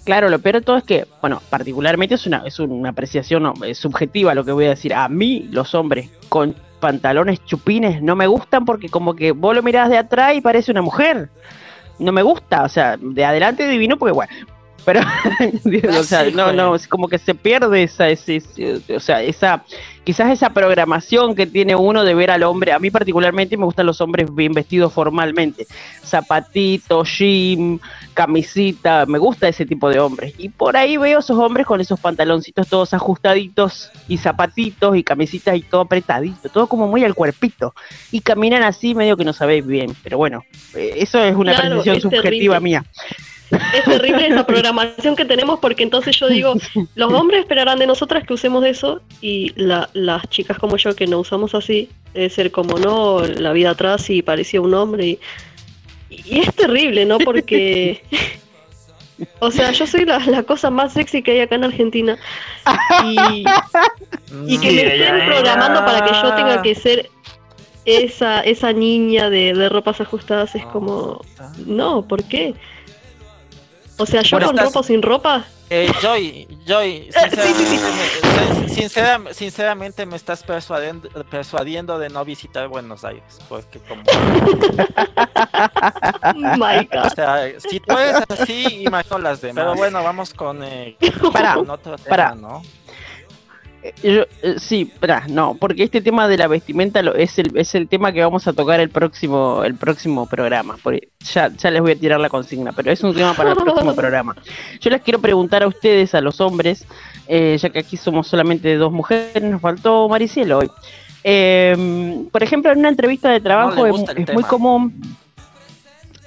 Claro, lo peor de todo es que, bueno, particularmente es una, es una apreciación subjetiva lo que voy a decir. A mí, los hombres con pantalones chupines no me gustan porque como que vos lo mirás de atrás y parece una mujer. No me gusta, o sea, de adelante divino porque bueno. Pero, o sea, no, no, es como que se pierde esa, ese, ese- o sea, esa, quizás esa programación que tiene uno de ver al hombre. A mí particularmente me gustan los hombres bien vestidos formalmente. Zapatito, jean, camisita, me gusta ese tipo de hombres. Y por ahí veo esos hombres con esos pantaloncitos todos ajustaditos y zapatitos y camisitas y todo apretadito, todo como muy al cuerpito. Y caminan así medio que no sabéis bien. Pero bueno, eh, eso es una Claro, es subjetiva terrible. mía. Es terrible esa programación que tenemos porque entonces yo digo, los hombres esperarán de nosotras que usemos eso y la- las chicas como yo que no usamos así, debe ser como no, la vida atrás y parecía un hombre y, y es terrible, ¿no? Porque, o sea, yo soy la, la cosa más sexy que hay acá en Argentina y, y que Sí, me estén es. programando para que yo tenga que ser esa, esa niña de, de ropas ajustadas es como, no, ¿por qué? O sea, yo Bueno, con estás- ropa o sin ropa, Eh, Joy, Joy, sinceramente, me, sinceramente estás persuadiendo, persuadiendo de no visitar Buenos Aires, porque como, my o God. sea, si tú eres así, imagino las demás. Pero bueno, vamos con, eh, con otro tema, pará. ¿no? Eh, yo- eh, sí, pará, no, porque este tema de la vestimenta lo- es, el, es el tema que vamos a tocar el próximo, el próximo programa. porque ya, ya les voy a tirar la consigna, pero es un tema para el próximo programa. Yo les quiero preguntar a ustedes, a los hombres, eh, ya que aquí somos solamente dos mujeres, nos faltó Maricielo hoy. Eh, por ejemplo, en una entrevista de trabajo es, es muy común.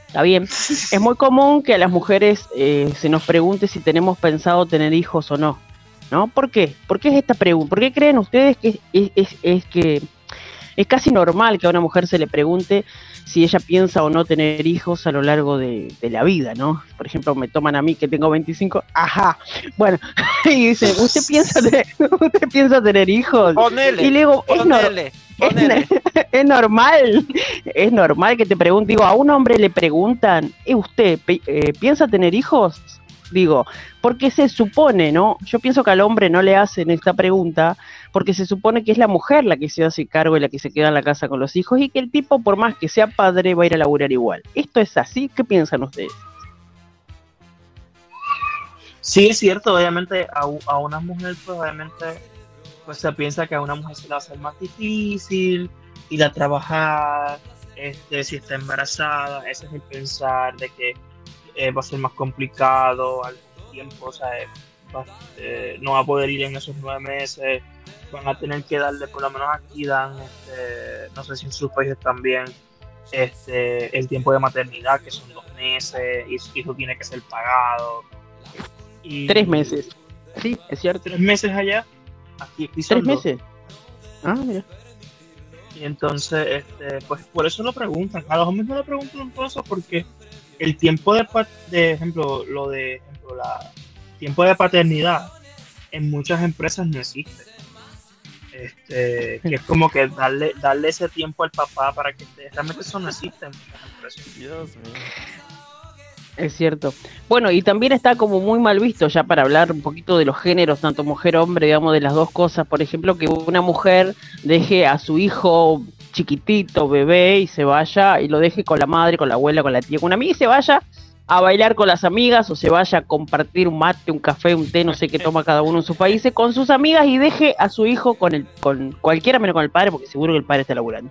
Está bien. Es muy común que a las mujeres eh, se nos pregunte si tenemos pensado tener hijos o no. ¿No? ¿Por qué? ¿Por qué es esta pregunta? ¿Por qué creen ustedes que es, es- es que es casi normal que a una mujer se le pregunte si ella piensa o no tener hijos a lo largo de, de la vida, ¿no? Por ejemplo, me toman a mí que tengo 25, ajá, bueno, y dicen, ¿usted piensa tener, ¿usted piensa tener hijos? Ponele, Y le digo, es, ponele, ponele. es normal, es normal que te pregunte, digo, a un hombre le preguntan, ¿y usted eh, piensa tener hijos? Digo, porque se supone, ¿no? Yo pienso que al hombre no le hacen esta pregunta porque se supone que es la mujer la que se hace cargo y la que se queda en la casa con los hijos y que el tipo, por más que sea padre, va a ir a laburar igual. ¿Esto es así? ¿Qué piensan ustedes? Sí, es cierto, obviamente a, a una mujer, pues obviamente, pues se piensa que a una mujer se le va a hacer más difícil ir a trabajar, este, si está embarazada, ese es el pensar de que eh, va a ser más complicado al tiempo, o sea, eh, va- eh, no va a poder ir en esos nueve meses, van a tener que darle, por lo menos aquí dan, este, no sé si en sus países también, este, el tiempo de maternidad, que son dos meses, y su hijo tiene que ser pagado. Y- Tres meses. Sí, es cierto. Tres meses allá, aquí, aquí ¿Tres meses? Ah, mira. Y entonces, este, pues por eso lo preguntan. A los hombres no lo preguntan por eso, porque el tiempo de, pa- de ejemplo, lo de ejemplo, la tiempo de paternidad en muchas empresas no existe. Este, que es como que darle, darle ese tiempo al papá para que esté. Realmente eso no existe en muchas empresas. Dios mío. Es cierto. Bueno, y también está como muy mal visto ya para hablar un poquito de los géneros, tanto mujer-hombre, digamos, de las dos cosas. Por ejemplo, que una mujer deje a su hijo chiquitito, bebé, y se vaya y lo deje con la madre, con la abuela, con la tía, con una amiga y se vaya a bailar con las amigas o se vaya a compartir un mate, un café, un té, no sé qué toma cada uno en sus países con sus amigas y deje a su hijo con el con cualquiera menos con el padre porque seguro que el padre está laburando.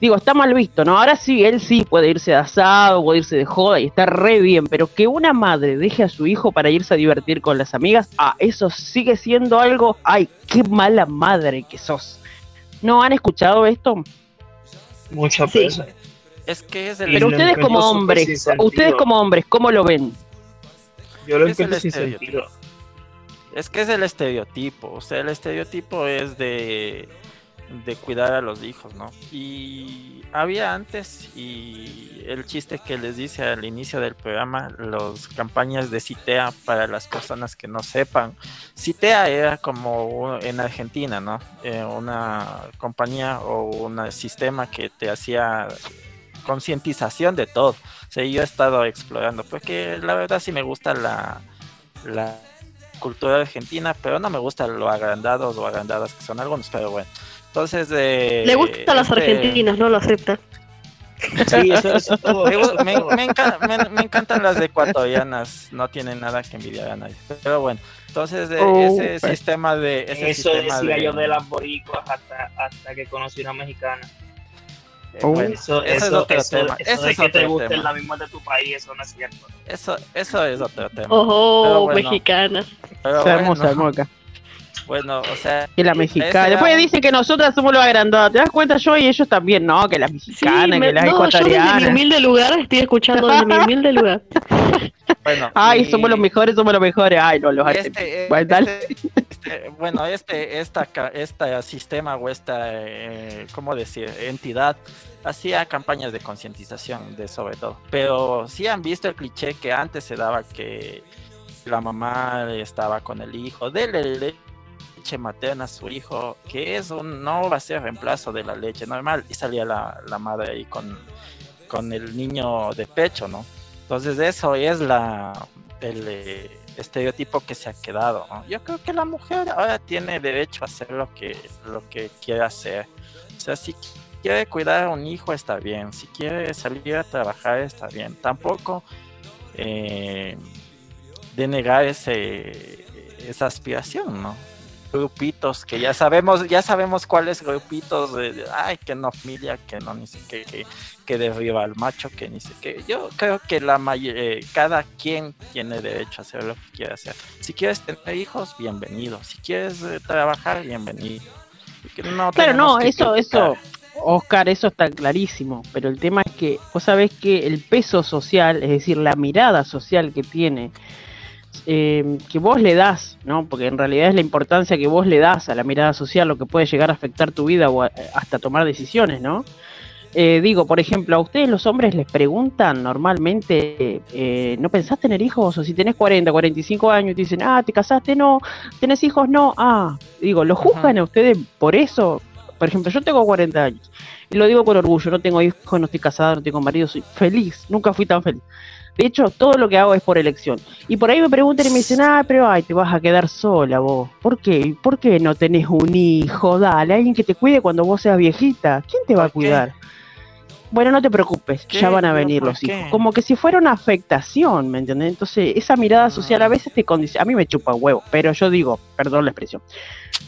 Digo, está mal visto, ¿no? Ahora sí, él sí puede irse de asado, puede irse de joda y está re bien, pero que una madre deje a su hijo para irse a divertir con las amigas, ah, eso sigue siendo algo, ay, qué mala madre que sos. ¿No han escuchado esto? Muchas Sí. veces. Es que es el, Pero lo ustedes como hombres, ustedes como hombres, ¿cómo lo ven? Yo lo Es el encuentro sin estereotipo. sentido. es que es el estereotipo. O sea, el estereotipo es de, de cuidar a los hijos, ¿no? Y había antes, y el chiste que les dice al inicio del programa, las campañas de CITEA para las personas que no sepan. CITEA era como en Argentina, ¿no? Eh, una compañía o un sistema que te hacía concientización de todo. O sea, yo he estado explorando, porque la verdad sí me gusta la, la cultura argentina, pero no me gusta lo agrandados o agrandadas que son algunos, pero bueno. Entonces, eh, Le gustan las este, argentinas, no lo acepta. Sí, eso es todo. Me, encantan las ecuatorianas, no tienen nada que envidiar a nadie. Pero bueno, entonces de Oh, ese pues. sistema de ese Eso sistema decía de, yo de las boricuas hasta, hasta que conocí una mexicana. eh, Oh. bueno, Eso, ese es eso, otro eso, tema. eso de es que te otro guste tema. la misma de tu país, eso no es cierto. Eso, eso es otro tema. Ojo, Pero bueno. Sabemos, bueno, acá. Bueno, o sea, Que la mexicana. era Después dicen que nosotras somos los agrandados. ¿Te das cuenta yo y ellos también? No, que las Sí, mexicanas, me- que las no, yo desde mi humilde lugar estoy escuchando desde mi humilde lugar. bueno. Ay, y- somos los mejores, somos los mejores. Ay, no, los este, eh, Bueno, dale. este- este, bueno, este, esta, ca- esta sistema o esta, eh, ¿cómo decir? Entidad hacía campañas de concientización de sobre todo. Pero sí han visto el cliché que antes se daba que la mamá estaba con el hijo, dele materna a su hijo, que eso no va a ser reemplazo de la leche normal. Y salía la, la madre ahí con, con el niño de pecho, ¿no? Entonces eso es la el eh, estereotipo que se ha quedado. ¿no? Yo creo que la mujer ahora tiene derecho a hacer lo que lo que quiera hacer. O sea, si quiere cuidar a un hijo está bien, si quiere salir a trabajar está bien. Tampoco eh, denegar ese esa aspiración, ¿no? Grupitos que ya sabemos, ya sabemos cuáles grupitos de, de, ay que no familia, que no ni sé qué, que, que derriba al macho, que ni sé qué. Yo creo que la eh, cada quien tiene derecho a hacer lo que quiera hacer. Si quieres tener hijos, bienvenido. Si quieres eh, trabajar, bienvenido. No Claro, no, eso, criticar. eso, Oscar, eso está clarísimo, pero el tema es que vos sabés que el peso social, es decir, la mirada social que tiene, eh, que vos le das, ¿no? Porque en realidad es la importancia que vos le das a la mirada social, lo que puede llegar a afectar tu vida o a- hasta tomar decisiones, ¿no? Eh, digo, por ejemplo, a ustedes los hombres les preguntan normalmente, eh, ¿no pensás tener hijos? O si tenés 40, 45 años te dicen, ah, ¿te casaste? No. ¿Tenés hijos? No. Ah, digo, ¿lo juzgan a ustedes por eso? Por ejemplo, yo tengo 40 años y lo digo con orgullo, no tengo hijos, no estoy casada, no tengo marido, soy feliz, nunca fui tan feliz. De hecho, todo lo que hago es por elección. Y por ahí me preguntan y me dicen, ah, pero ay, te vas a quedar sola vos. ¿Por qué? ¿Por qué no tenés un hijo? Dale, alguien que te cuide cuando vos seas viejita. ¿Quién te va a cuidar? Bueno, no te preocupes, ya van a ¿Pero venir los qué? hijos. Como que si fuera una afectación, ¿me entendés? Entonces, esa mirada Ah. social a veces te condiciona. A mí me chupa huevo, pero yo digo, perdón la expresión,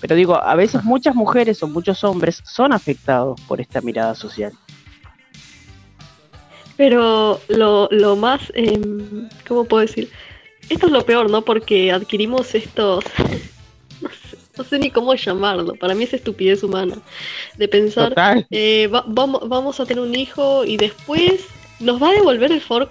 pero digo, a veces muchas mujeres o muchos hombres son afectados por esta mirada social. Pero lo, lo más, em, ¿cómo puedo decir? Esto es lo peor, ¿no? Porque adquirimos estos, no sé, no sé ni cómo llamarlo, para mí es estupidez humana, de pensar, eh, va- vamos, vamos a tener un hijo y después nos va a devolver el fork.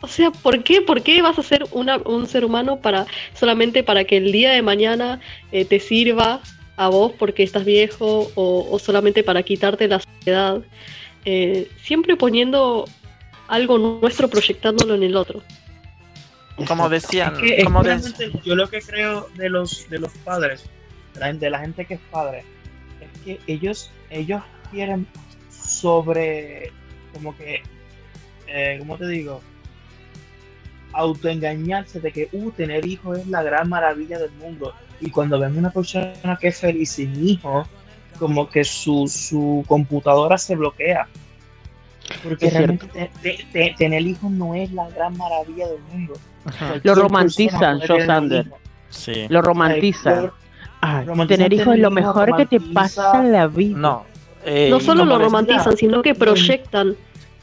O sea, ¿por qué? ¿Por qué vas a ser una, un ser humano para solamente para que el día de mañana eh, te sirva a vos porque estás viejo o, o solamente para quitarte la sociedad? Eh, siempre poniendo algo nuestro proyectándolo en el otro. Como decían, Es que, es como de- yo lo que creo de los de los padres, de la gente, de la gente que es padre, es que ellos ellos quieren sobre como que eh, ¿cómo te digo? autoengañarse de que uh, tener hijos es la gran maravilla del mundo y cuando ven una persona que es feliz sin hijos como que su, su computadora se bloquea. Porque Es realmente te- te- te- tener hijos no es la gran maravilla del mundo. Lo romantizan, un Sander. Sí. Lo romantizan. Ay, tener hijos es lo mejor que te pasa en la vida. No. eh, No solo lo decía- romantizan, sino que proyectan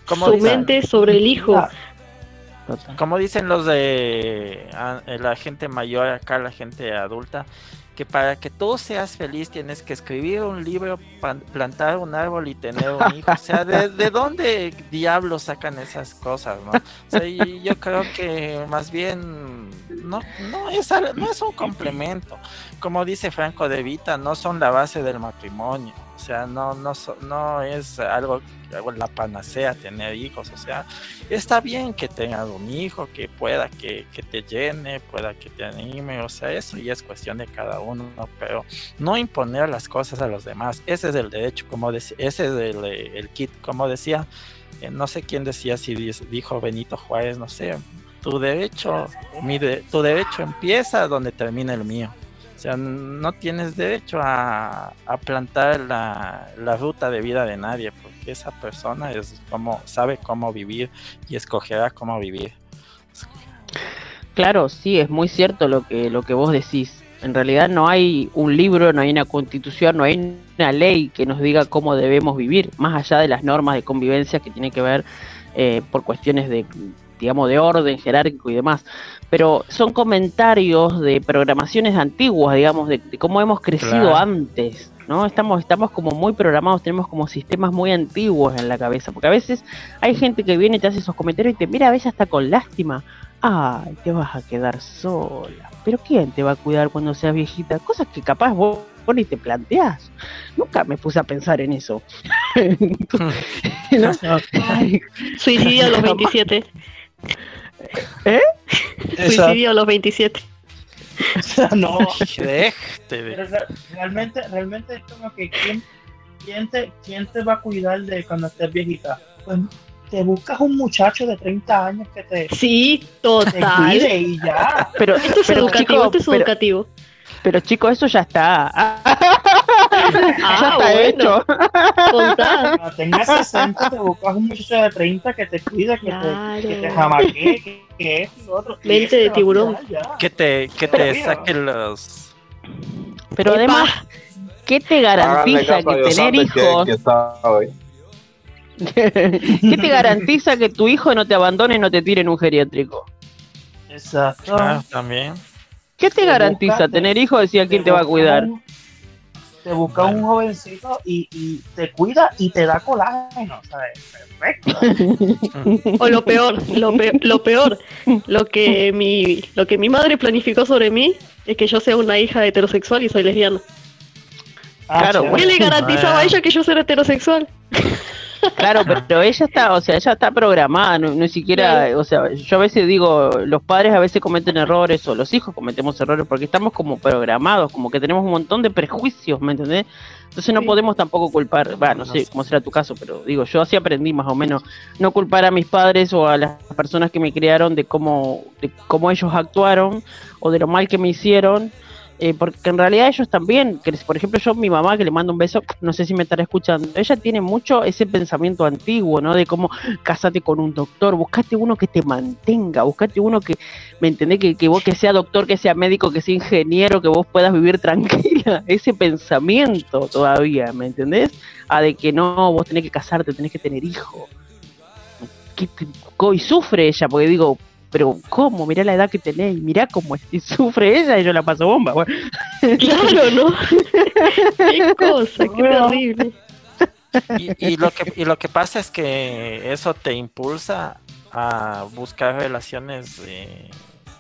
su dicen- mente sobre el hijo. Como dicen los de ah, la gente mayor acá, la gente adulta, que para que tú seas feliz tienes que escribir un libro, plantar un árbol y tener un hijo. O sea, ¿de, de dónde diablos sacan esas cosas, no? O sea, y yo creo que más bien no, no, es, no es un complemento. Como dice Franco de Vita, no son la base del matrimonio. Sea, no, no, es algo, la panacea tener hijos. O sea, está bien que tengas un hijo, que pueda que, que te llene, pueda que te anime, o sea, eso ya es cuestión de cada uno, ¿no? pero no imponer las cosas a los demás, ese es el derecho, como dec- ese es el, kit, como decía, eh, no sé quién decía, si dijo Benito Juárez, no sé, tu derecho, mi de- tu derecho empieza donde termina el mío. O sea, no tienes derecho a, a plantar la, ruta de vida de nadie, porque esa persona es como, sabe cómo vivir y escogerá cómo vivir. Claro, sí, es muy cierto lo que, lo que vos decís. En realidad no hay un libro, no hay una constitución, no hay una ley que nos diga cómo debemos vivir, más allá de las normas de convivencia que tienen que ver eh, por cuestiones de, digamos, de orden jerárquico y demás. Pero son comentarios de programaciones antiguas, digamos, de, de cómo hemos crecido Claro. antes, ¿no? Estamos, estamos como muy programados, tenemos como sistemas muy antiguos en la cabeza, porque a veces hay gente que viene y te hace esos comentarios y te mira a veces hasta con lástima. Ay, te vas a quedar sola. Pero ¿quién te va a cuidar cuando seas viejita? Cosas que capaz vos, vos ni te planteás. Nunca me puse a pensar en eso. ¿No? Suicidio a los 27. Esa- Suicidio a los 27. no, pero re- realmente, realmente es como que ¿quién, quién, te, ¿quién te va a cuidar de cuando estés viejita? Pues te buscas un muchacho de 30 años que te, Sí, te total. cuide y ya. pero, Esto es pero, educativo, chico, esto es pero, educativo. pero, chico, eso ya está. Ya Ah, está bueno. hecho. Contá. Cuando tengas 60 te buscas un muchacho de 30 que te cuide, que te, que te Claro. jamaquee, que, que lo otro. Mente de te tiburón. que te, que Pero te saque los... Pero además, ¿qué te garantiza que tener hijos... que. ¿Qué te garantiza que tu hijo no te abandone y no te tire en un geriátrico? Exacto. Ah, también. ¿Qué te Te garantiza buscaste- tener hijos? Decía quién te va a cuidar. un- Te busca un jovencito y, y te cuida y te da colágeno, ¿sabes? Perfecto. O lo peor, lo peor, lo peor, lo que mi, lo que mi madre planificó sobre mí es que yo sea una hija heterosexual y soy lesbiana. Ah, Claro, chévere. ¿Qué le garantizaba a ella que yo era heterosexual? Claro, pero ella está, o sea, ella está programada, no, no siquiera, o sea, yo a veces digo, los padres a veces cometen errores o los hijos cometemos errores porque estamos como programados, como que tenemos un montón de prejuicios, ¿me entendés? Entonces no Sí. podemos tampoco culpar, va, no No sé sé. cómo será tu caso, pero digo, yo así aprendí más o menos, no culpar a mis padres o a las personas que me criaron de cómo, de cómo ellos actuaron o de lo mal que me hicieron. Eh, porque en realidad ellos también, por ejemplo yo, mi mamá, que le mando un beso, no sé si me estará escuchando, ella tiene mucho ese pensamiento antiguo, ¿no? De cómo casate con un doctor, buscate uno que te mantenga, buscate uno que, ¿me entendés? Que, vos que sea doctor, que sea médico, que sea ingeniero, que vos puedas vivir tranquila, ese pensamiento todavía, ¿me entendés? A de que no, vos tenés que casarte, tenés que tener hijos. ¿Qué te- co- Y sufre ella, porque digo, pero ¿cómo? Mirá la edad que tenés, mirá cómo es, y sufre ella y yo la paso bomba. Bueno, Claro, ¿no? Qué cosa, qué Bueno. terrible. Y, y lo que, y lo que pasa es que eso te impulsa a buscar relaciones eh,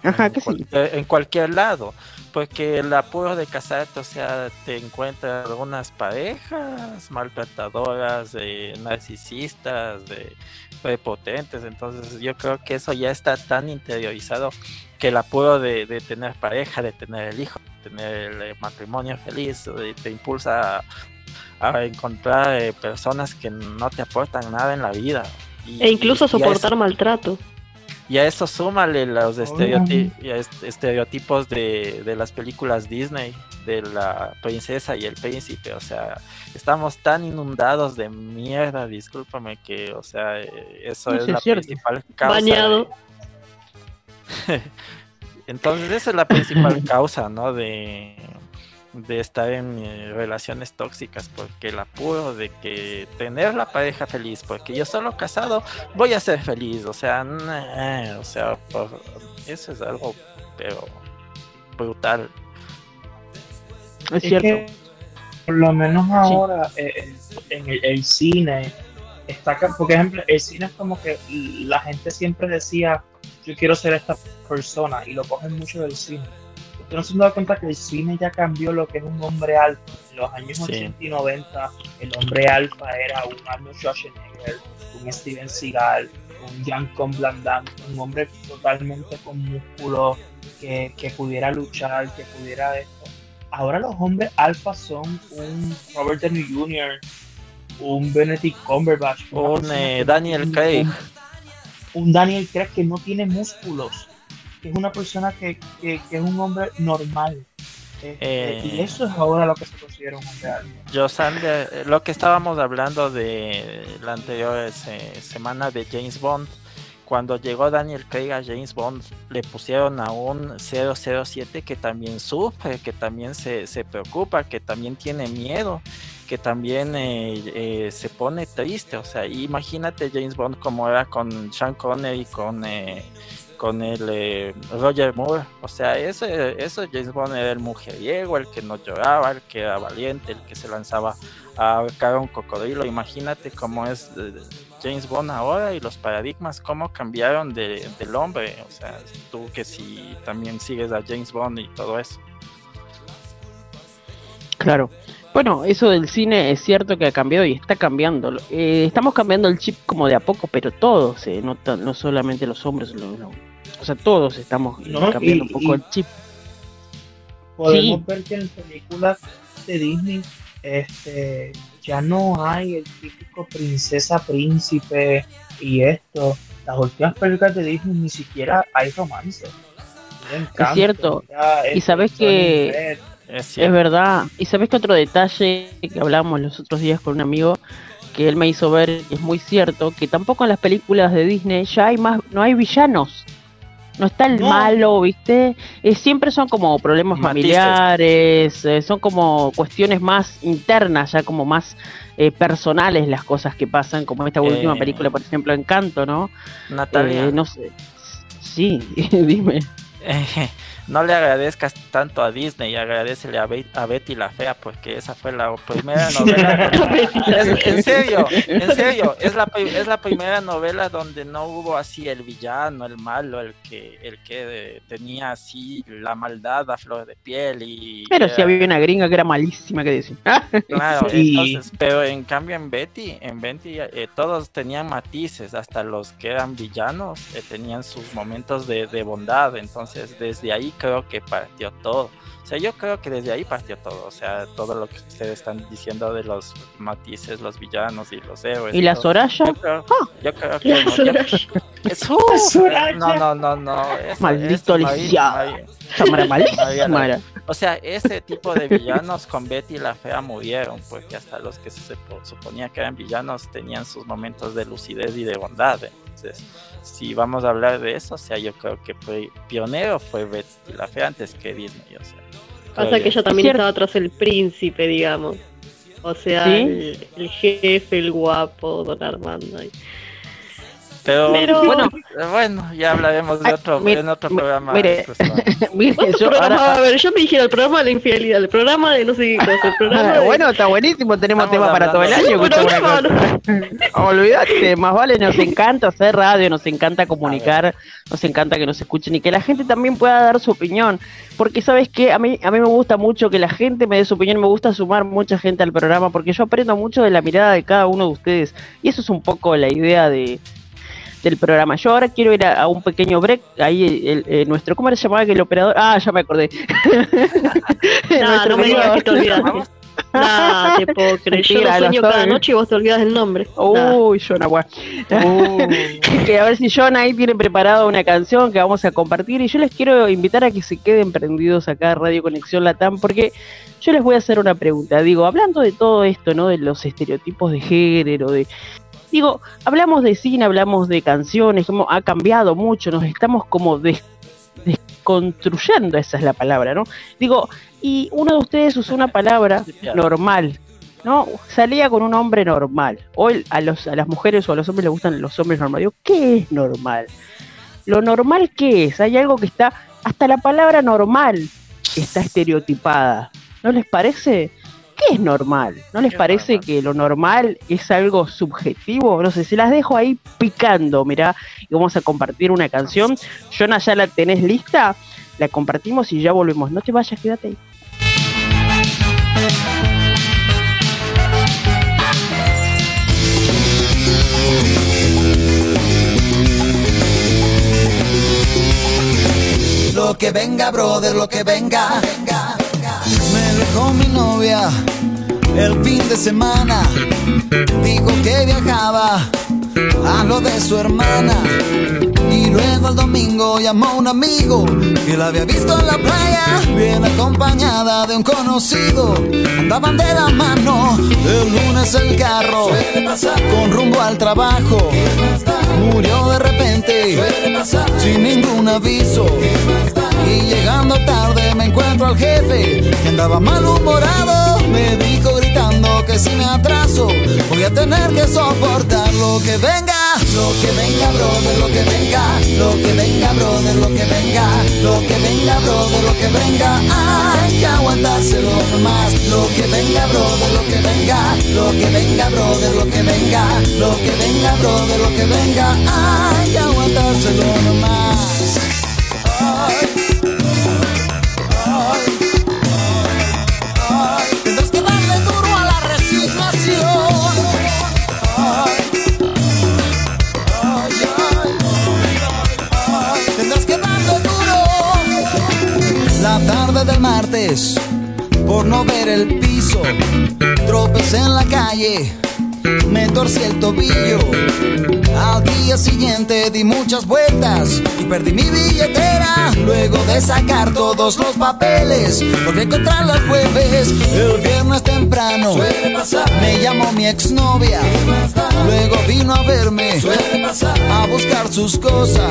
Ajá, en, que sí. cualquier, en cualquier lado. Porque el apuro de casarte, o sea, te encuentras algunas parejas maltratadoras, eh, narcisistas, de prepotentes. Entonces yo creo que eso ya está tan interiorizado que el apuro de, de tener pareja, de tener el hijo, de tener el eh, matrimonio feliz, eh, te impulsa a, a encontrar eh, personas que no te aportan nada en la vida. Y- E incluso y- y a soportar eso- maltrato. Y a eso súmale los estereotipos de, de las películas Disney, de la princesa y el príncipe. O sea, estamos tan inundados de mierda, discúlpame, que, o sea, eh, eso es la cierto. principal causa. Bañado. de- Entonces, esa es la principal causa, ¿no? De, de estar en eh, relaciones tóxicas, porque el apuro de que tener la pareja feliz, porque yo solo casado voy a ser feliz, o sea, nah, o sea, por- eso es algo, pero brutal. Es Es cierto. que, por lo menos ahora eh, en el, el cine está por ejemplo, el cine es como que la gente siempre decía yo quiero ser esta persona y lo cogen mucho del cine. Ustedes no se dado cuenta que el cine ya cambió lo que es un hombre alfa. En los años Sí. 80 y 90 el hombre alfa era un Arnold Schwarzenegger, un Steven Seagal, un Jean-Claude Van Damme, un hombre totalmente con músculo que, que pudiera luchar, que pudiera esto ahora los hombres alfa son un Robert Downey Jr., un Benedict Cumberbatch, Un eh, Daniel Craig, Un, un Daniel Craig que no tiene músculos, que es una persona que, que- que es un hombre normal. Este, Eh. Y eso es ahora lo que se considera un hombre alfa. Joe Sander, eh, lo que estábamos hablando de la anterior eh, semana de James Bond, cuando llegó Daniel Craig a James Bond, le pusieron a un 007 que también sufre, que también se, se preocupa, que también tiene miedo, que también eh, eh, se pone triste. O sea, imagínate James Bond como era con Sean Connery, con, eh, con el eh, Roger Moore. O sea, ese, eso James Bond era el mujeriego, el que no lloraba, el que era valiente, el que se lanzaba a ahorcar a un cocodrilo. Imagínate cómo es eh, James Bond ahora y los paradigmas, cómo cambiaron de- del hombre. O sea, tú que si también sigues a James Bond y todo eso. Claro. Bueno, eso del cine es cierto que ha cambiado y está cambiando. Eh, estamos cambiando el chip como de a poco, pero todos, eh, no, no solamente los hombres, lo- lo- o sea, todos estamos No, cambiando y- un poco el chip. Podemos Sí. ver que en películas de Disney este, ya no hay el típico princesa, príncipe y esto. Las últimas películas de Disney ni siquiera hay romance. Encanto, cierto. ya, Y sabes que- Es Es verdad. Y sabes que otro detalle que hablábamos los otros días con un amigo que él me hizo ver es muy cierto que tampoco en las películas de Disney ya hay más, no hay villanos. No está el No. malo, ¿viste? Eh, siempre son como problemas Matices. familiares, eh, son como cuestiones más internas, ya como más eh, personales las cosas que pasan, como esta última película, por ejemplo, Encanto, ¿no? Natalia, no sé. Sí, dime. No le agradezcas tanto a Disney, agradecele a, Be- a Betty la Fea, porque esa fue la primera novela. Es- en serio, en serio, es la, es la primera novela donde no hubo así el villano, el malo, el que, el que eh, tenía así la maldad a flor de piel y... Pero era- si había una gringa que era malísima, que decir. Claro, Sí. entonces, pero en cambio en Betty, en Betty eh, todos tenían matices, hasta los que eran villanos eh, tenían sus momentos de, de bondad, entonces desde ahí creo que partió todo. O sea, yo creo que desde ahí partió todo, o sea, todo lo que ustedes están diciendo de los matices, los villanos y los héroes. ¿Y la todo. Soraya? Yo creo, yo creo que La no, yo- es, uh, Soraya. no, no, no, no. Maldito María-. María- María era. o sea, ese tipo de villanos con Betty la Fea murieron, porque hasta los que se supo- suponía que eran villanos tenían sus momentos de lucidez y de bondad. Entonces, si vamos a hablar de eso, o sea, yo creo que fue pionero fue Betty la Fea antes que Disney. O sea, Pasa que yo. ella también estaba tras el príncipe, digamos. O sea, ¿Sí? el, el jefe, el guapo, don Armando. y- Pero, Pero- bueno, bueno, ya hablaremos de Ay, otro, mire, en otro programa. mire. Mire, yo programa, ahora- a ver, yo me dijera el programa de la infidelidad, el programa de no sé qué cosa, el programa de... bueno, está buenísimo, tenemos Estamos tema para todo el año. Olvídate, más vale, nos encanta hacer radio, nos encanta comunicar, nos encanta que nos escuchen y que la gente también pueda dar su opinión. Porque, ¿sabes qué? A mí, a mí me gusta mucho que la gente me dé su opinión, me gusta sumar mucha gente al programa porque yo aprendo mucho de la mirada de cada uno de ustedes. Y eso es un poco la idea de del programa. Yo ahora quiero ir a, a un pequeño break. Ahí el, el- nuestro, ¿cómo se llamaba que el operador? Ah, ya me acordé. No, no me digas que te olvidaste. Nah, te puedo creer. Yo lo sueño lo cada noche y vos te olvidas del nombre. Uy, John Agua. Que a ver si John ahí tiene preparado una canción que vamos a compartir y yo les quiero invitar a que se queden prendidos acá a Radio Conexión Latam porque yo les voy a hacer una pregunta. Digo, hablando de todo esto, ¿no? De los estereotipos de género, de... Digo, hablamos de cine, hablamos de canciones, como ha cambiado mucho, nos estamos como des- desconstruyendo, esa es la palabra, ¿no? Digo, y uno de ustedes usó una palabra normal, ¿no? Salía con un hombre normal. Hoy a, los, a las mujeres o a los hombres les gustan los hombres normales. Digo, ¿qué es normal? Lo normal, ¿qué es? Hay algo que está, hasta la palabra normal está estereotipada. ¿No les parece? ¿Qué es normal? ¿No les ¿Qué es parece normal? que lo normal es algo subjetivo? No sé, se las dejo ahí picando, mirá, y vamos a compartir una canción. Jonah, ¿ya la tenés lista? La compartimos y ya volvemos. No te vayas, quédate ahí. Lo que venga, brother, lo que venga. Me dejó mi novia el fin de semana. Dijo que viajaba a lo de su hermana. Y luego el domingo llamó a un amigo que la había visto en la playa, bien acompañada de un conocido. Andaban de la mano, el lunes el carro, con rumbo al trabajo. Murió de repente, sin ningún aviso. Y llegando tarde me encuentro al jefe, que andaba malhumorado. Me dijo gritando que si me atraso, voy a tener que soportar lo que venga. Lo que venga, brother, lo que venga. Lo que venga, brother, lo que venga. Lo que venga, brother, lo que venga. Hay que aguantárselo nomás. Lo que venga, brother, lo que venga. Lo que venga, brother, lo que venga. Lo que venga, brother, lo que venga. Hay que aguantárselo nomás. Por no ver el piso, tropecé en la calle. Me torcí el tobillo. Al día siguiente di muchas vueltas y perdí mi billetera. Luego de sacar todos los papeles, porque encontrarla el jueves. El viernes temprano me llamó mi exnovia. Luego vino a verme a buscar sus cosas.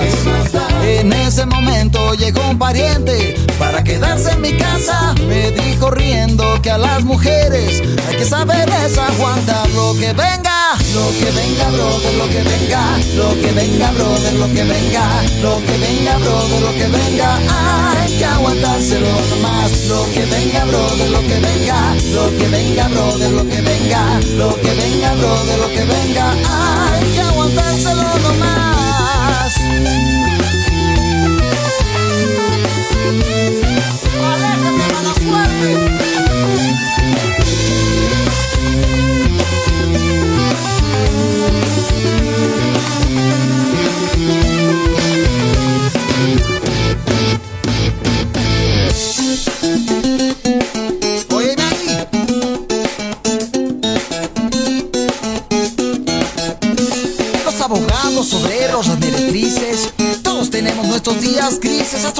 En ese momento llegó un pariente para quedarse en mi casa. Me dijo riendo que a las mujeres hay que saberles aguantar lo que venga. Lo que venga, brother, lo que venga. Lo que venga, brother, lo que venga. Lo que venga, brother, lo que venga. Hay que aguantárselo nomás. Lo que venga, brother, lo que venga. Lo que venga, brother, lo que venga. Lo que venga, brother, lo que venga. Hay que aguantárselo nomás.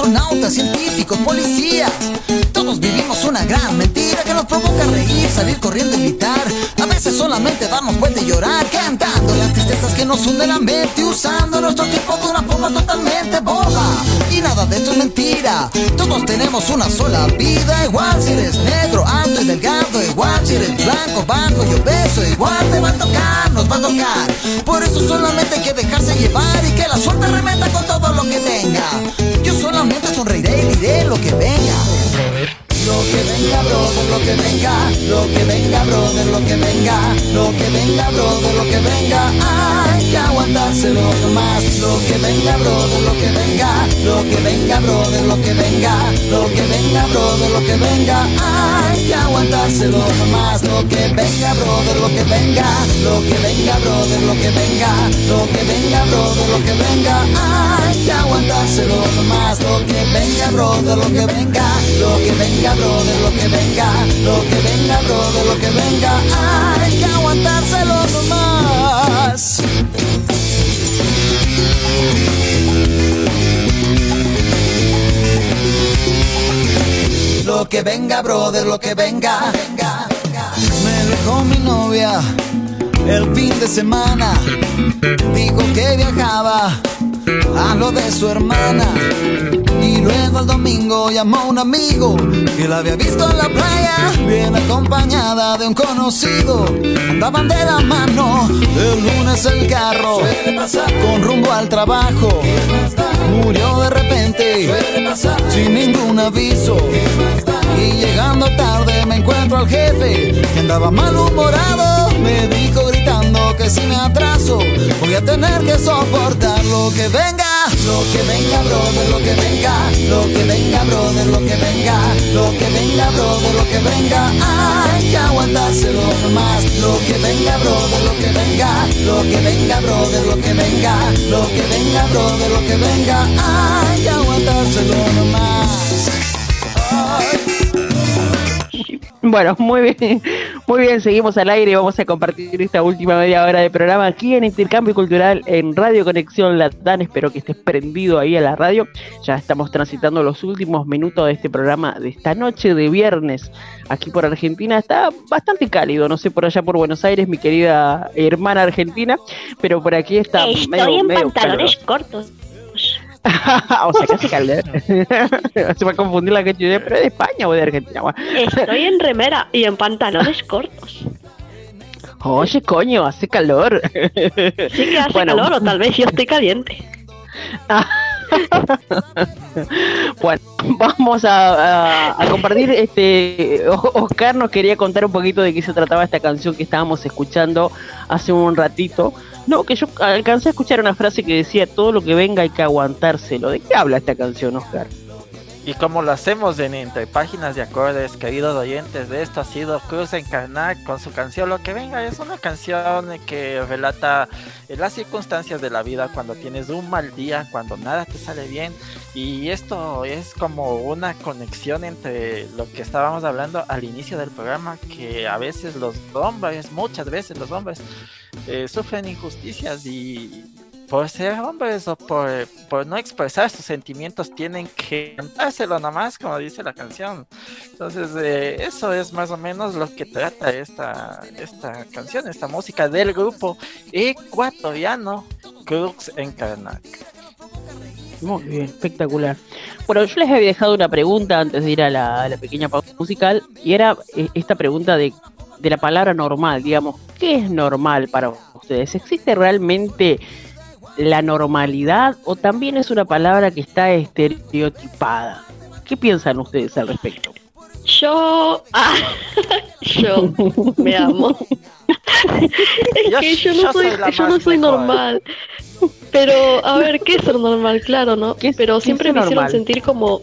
Astronautas, científicos, policías. Todos vivimos una gran mentira que nos provoca reír, salir corriendo y gritar. A veces solamente damos vuelta y llorar, cantando las tristezas que nos hunden la mente, usando nuestro tiempo de una forma totalmente boba. Y nada de esto es mentira, todos tenemos una sola vida, igual si eres negro, delgado, igual si eres blanco, bajo y obeso, igual te va a tocar, nos va a tocar. Por eso solamente hay que dejarse llevar y que la suerte remeta con todo lo que tenga. Yo solamente sonreiré y diré lo que venga. Que venga, brother, lo que venga, lo que venga, brother, lo que venga, lo que venga, brother, lo que venga, hay que aguantárselo nomás. Lo que venga, brother, lo que venga, lo que venga, brother, lo que venga, lo que venga, brother, lo que venga, hay que aguantárselo nomás. Lo que venga, brother, lo que venga, lo que venga, brother, lo que venga, lo que venga, brother, lo que venga, hay que aguantárselo nomás. Lo que venga, brother, lo que venga, lo que venga, brother, lo que venga, lo que venga, brother, lo que venga, hay que aguantárselo nomás. Lo que venga, brother, lo que venga, venga, venga. Me dejó mi novia el fin de semana. Dijo que viajaba a lo de su hermana. Y luego el domingo llamó a un amigo que la había visto en la playa, bien acompañada de un conocido. Andaban de la mano, el lunes el carro, con rumbo al trabajo. Murió de repente, sin ningún aviso. Y llegando tarde me encuentro al jefe, que andaba malhumorado. Me dijo que si me atraso, voy a tener que soportar lo que venga. Lo que venga, brother, lo que venga. Lo que venga, brother, lo que venga. Lo que venga, brother, lo que venga. Hay que aguantárselo nomás. Lo que venga, brother, lo que venga. Lo que venga, brother, lo que venga. Lo que venga, brother, lo que venga. Hay que aguantárselo. Ay. Bueno, muy bien, muy bien, seguimos al aire y vamos a compartir esta última media hora de programa aquí en Intercambio Cultural en Radio Conexión Latán. Espero que estés prendido ahí a la radio. Ya estamos transitando los últimos minutos de este programa de esta noche de viernes aquí por Argentina. Está bastante cálido, no sé por allá por Buenos Aires, mi querida hermana argentina, pero por aquí está Estoy medio, en medio pantalones cortos. o sea, casi calor. Se va a confundir la que yo pero de España o de Argentina. Estoy en remera y en pantalones cortos. Oye, coño, hace calor. Sí que hace Bueno. calor o tal vez yo estoy caliente. bueno, vamos a, a- a compartir. Este, Oscar nos quería contar un poquito de qué se trataba esta canción que estábamos escuchando hace un ratito. No, que yo alcancé a escuchar una frase que decía todo lo que venga hay que aguantárselo. ¿De qué habla esta canción, Oscar? Y como lo hacemos en Entre Páginas de Acordes, queridos oyentes, de esto ha sido Cruz Encarnar con su canción Lo que venga. Es una canción que relata eh, las circunstancias de la vida cuando tienes un mal día, cuando nada te sale bien. Y esto es como una conexión entre lo que estábamos hablando al inicio del programa, que a veces los hombres, muchas veces los hombres, eh, sufren injusticias y por ser hombres o por, por no expresar sus sentimientos tienen que cantárselo nomás, como dice la canción. Entonces, eh, eso es más o menos lo que trata esta, esta canción, esta música del grupo ecuatoriano Crux Encarnac. Muy bien, espectacular. Bueno, yo les había dejado una pregunta antes de ir a la, a la pequeña pausa musical y era eh, esta pregunta de, de la palabra normal, digamos, ¿qué es normal para ustedes? ¿Existe realmente la normalidad o también es una palabra que está estereotipada? ¿Qué piensan ustedes al respecto? Yo. Ah, yo me amo. es que yo yo no soy, yo no soy normal. Pero, a ver, ¿qué es ser normal? Claro, ¿no? ¿Qué es- Pero siempre me hicieron sentir como.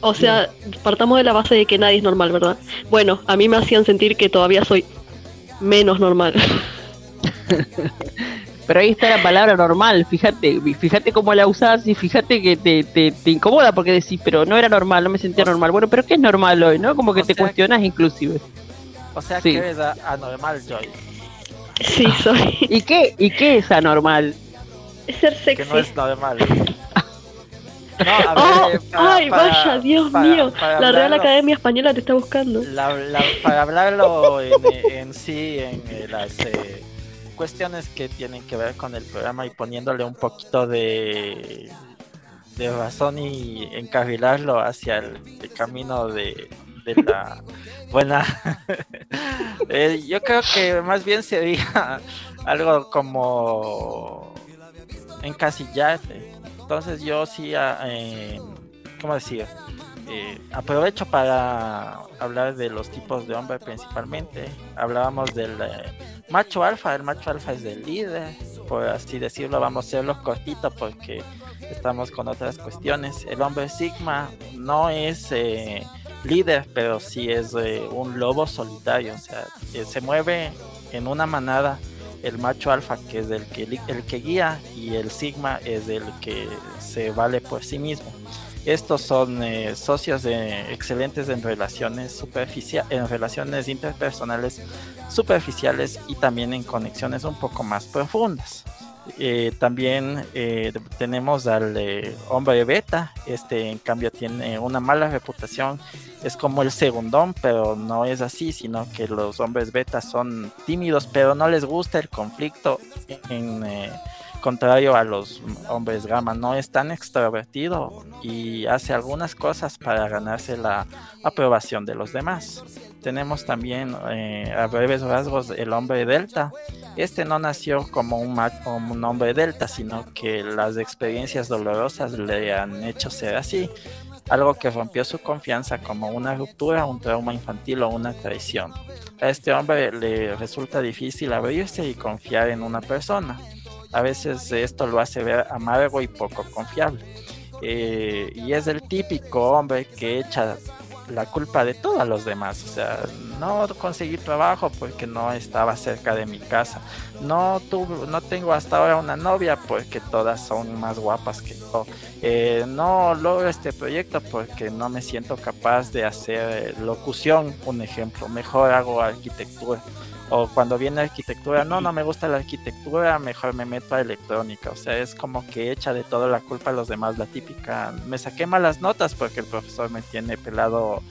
O sea, partamos de la base de que nadie es normal, ¿verdad? Bueno, a mí me hacían sentir que todavía soy menos normal. Pero ahí está la palabra normal, fíjate, fíjate cómo la usás y fíjate que te, te, te incomoda porque decís, pero no era normal, no me sentía normal. Bueno, pero ¿qué es normal hoy, no? Como que te cuestionas inclusive. O sea Sí. que eres a- anormal, Joy. Sí, soy. ¿Y qué, ¿Y qué es anormal? Ser Que sexy. no es normal. No, a Oh, ver, para- ay, para- vaya, Dios para- mío. para la Real Academia Española te está buscando. La- la- para hablarlo en, en sí, en eh, las eh, cuestiones que tienen que ver con el programa y poniéndole un poquito de, de razón y encarrilarlo hacia el, camino de, de la buena. Eh, yo creo que más bien sería algo como encasillarte. Entonces yo sí, ah, eh, ¿cómo decir? Eh, aprovecho para hablar de los tipos de hombre principalmente. Hablábamos del eh, macho alfa, el macho alfa es del líder, por así decirlo, vamos a hacerlo cortito porque estamos con otras cuestiones. El hombre sigma no es eh, líder, pero sí es eh, un lobo solitario, o sea, eh, se mueve en una manada el macho alfa que es el que, el que guía y el sigma es el que se vale por sí mismo. Estos son eh, socios de, excelentes en relaciones superficiales, en relaciones interpersonales superficiales y también en conexiones un poco más profundas. Eh, también eh, tenemos al hombre beta, este en cambio tiene una mala reputación, es como el segundón, pero no es así, sino que los hombres beta son tímidos, pero no les gusta el conflicto en contrario a los hombres gama, no es tan extrovertido y hace algunas cosas para ganarse la aprobación de los demás. Tenemos también eh, a breves rasgos el hombre delta. Este no nació como un, como un hombre delta, sino que las experiencias dolorosas le han hecho ser así algo que rompió su confianza como una ruptura, un trauma infantil o una traición. A este hombre le resulta difícil abrirse y confiar en una persona a veces esto lo hace ver amargo y poco confiable. Eh, y es el típico hombre que echa la culpa de todos los demás. O sea, no conseguí trabajo porque no estaba cerca de mi casa. No, tuve, no tengo hasta ahora una novia porque todas son más guapas que yo. Eh, no logro este proyecto porque no me siento capaz de hacer locución, un ejemplo. Mejor hago arquitectura o cuando viene arquitectura, no, no me gusta la arquitectura, mejor me meto a electrónica. O sea, es como que echa de todo la culpa a los demás, la típica. Me saqué malas notas porque el profesor me tiene pelado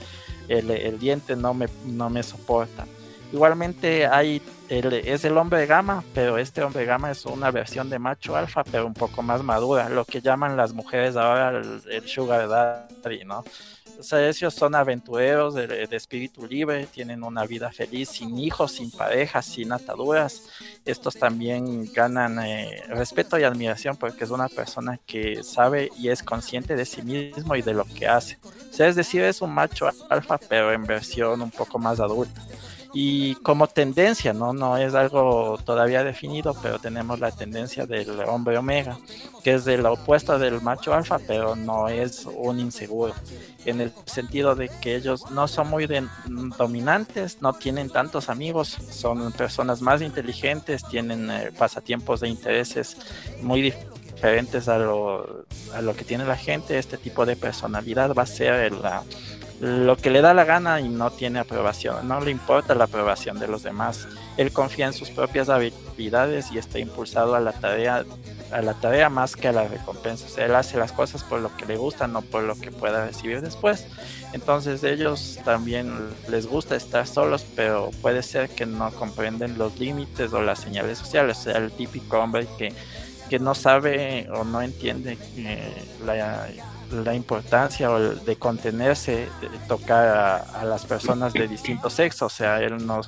el, diente, no me, no me soporta. Igualmente hay es el hombre gama, pero este hombre gama es una versión de macho alfa, pero un poco más madura, lo que llaman las mujeres ahora el, el sugar daddy, ¿no? O sea, ellos son aventureros de, espíritu libre, tienen una vida feliz, sin hijos, sin parejas, sin ataduras. Estos también ganan eh, respeto y admiración porque es una persona que sabe y es consciente de sí mismo y de lo que hace. O sea, es decir, es un macho alfa, pero en versión un poco más adulta y como tendencia, ¿no? No es algo todavía definido, pero tenemos la tendencia del hombre omega, que es del opuesto del macho alfa, pero no es un inseguro, en el sentido de que ellos no son muy dominantes, no tienen tantos amigos, son personas más inteligentes, tienen eh, pasatiempos de intereses muy diferentes a lo, a lo que tiene la gente, este tipo de personalidad va a ser la lo que le da la gana y no tiene aprobación, no le importa la aprobación de los demás. Él confía en sus propias habilidades y está impulsado a la tarea, a la tarea más que a la recompensa. él hace las cosas por lo que le gusta, no por lo que pueda recibir después. Entonces ellos también les gusta estar solos, pero puede ser que no comprenden los límites o las señales sociales. El típico hombre que, que no sabe o no entiende eh, la la importancia de contenerse, de tocar a, las personas de distintos sexos. O sea, él no,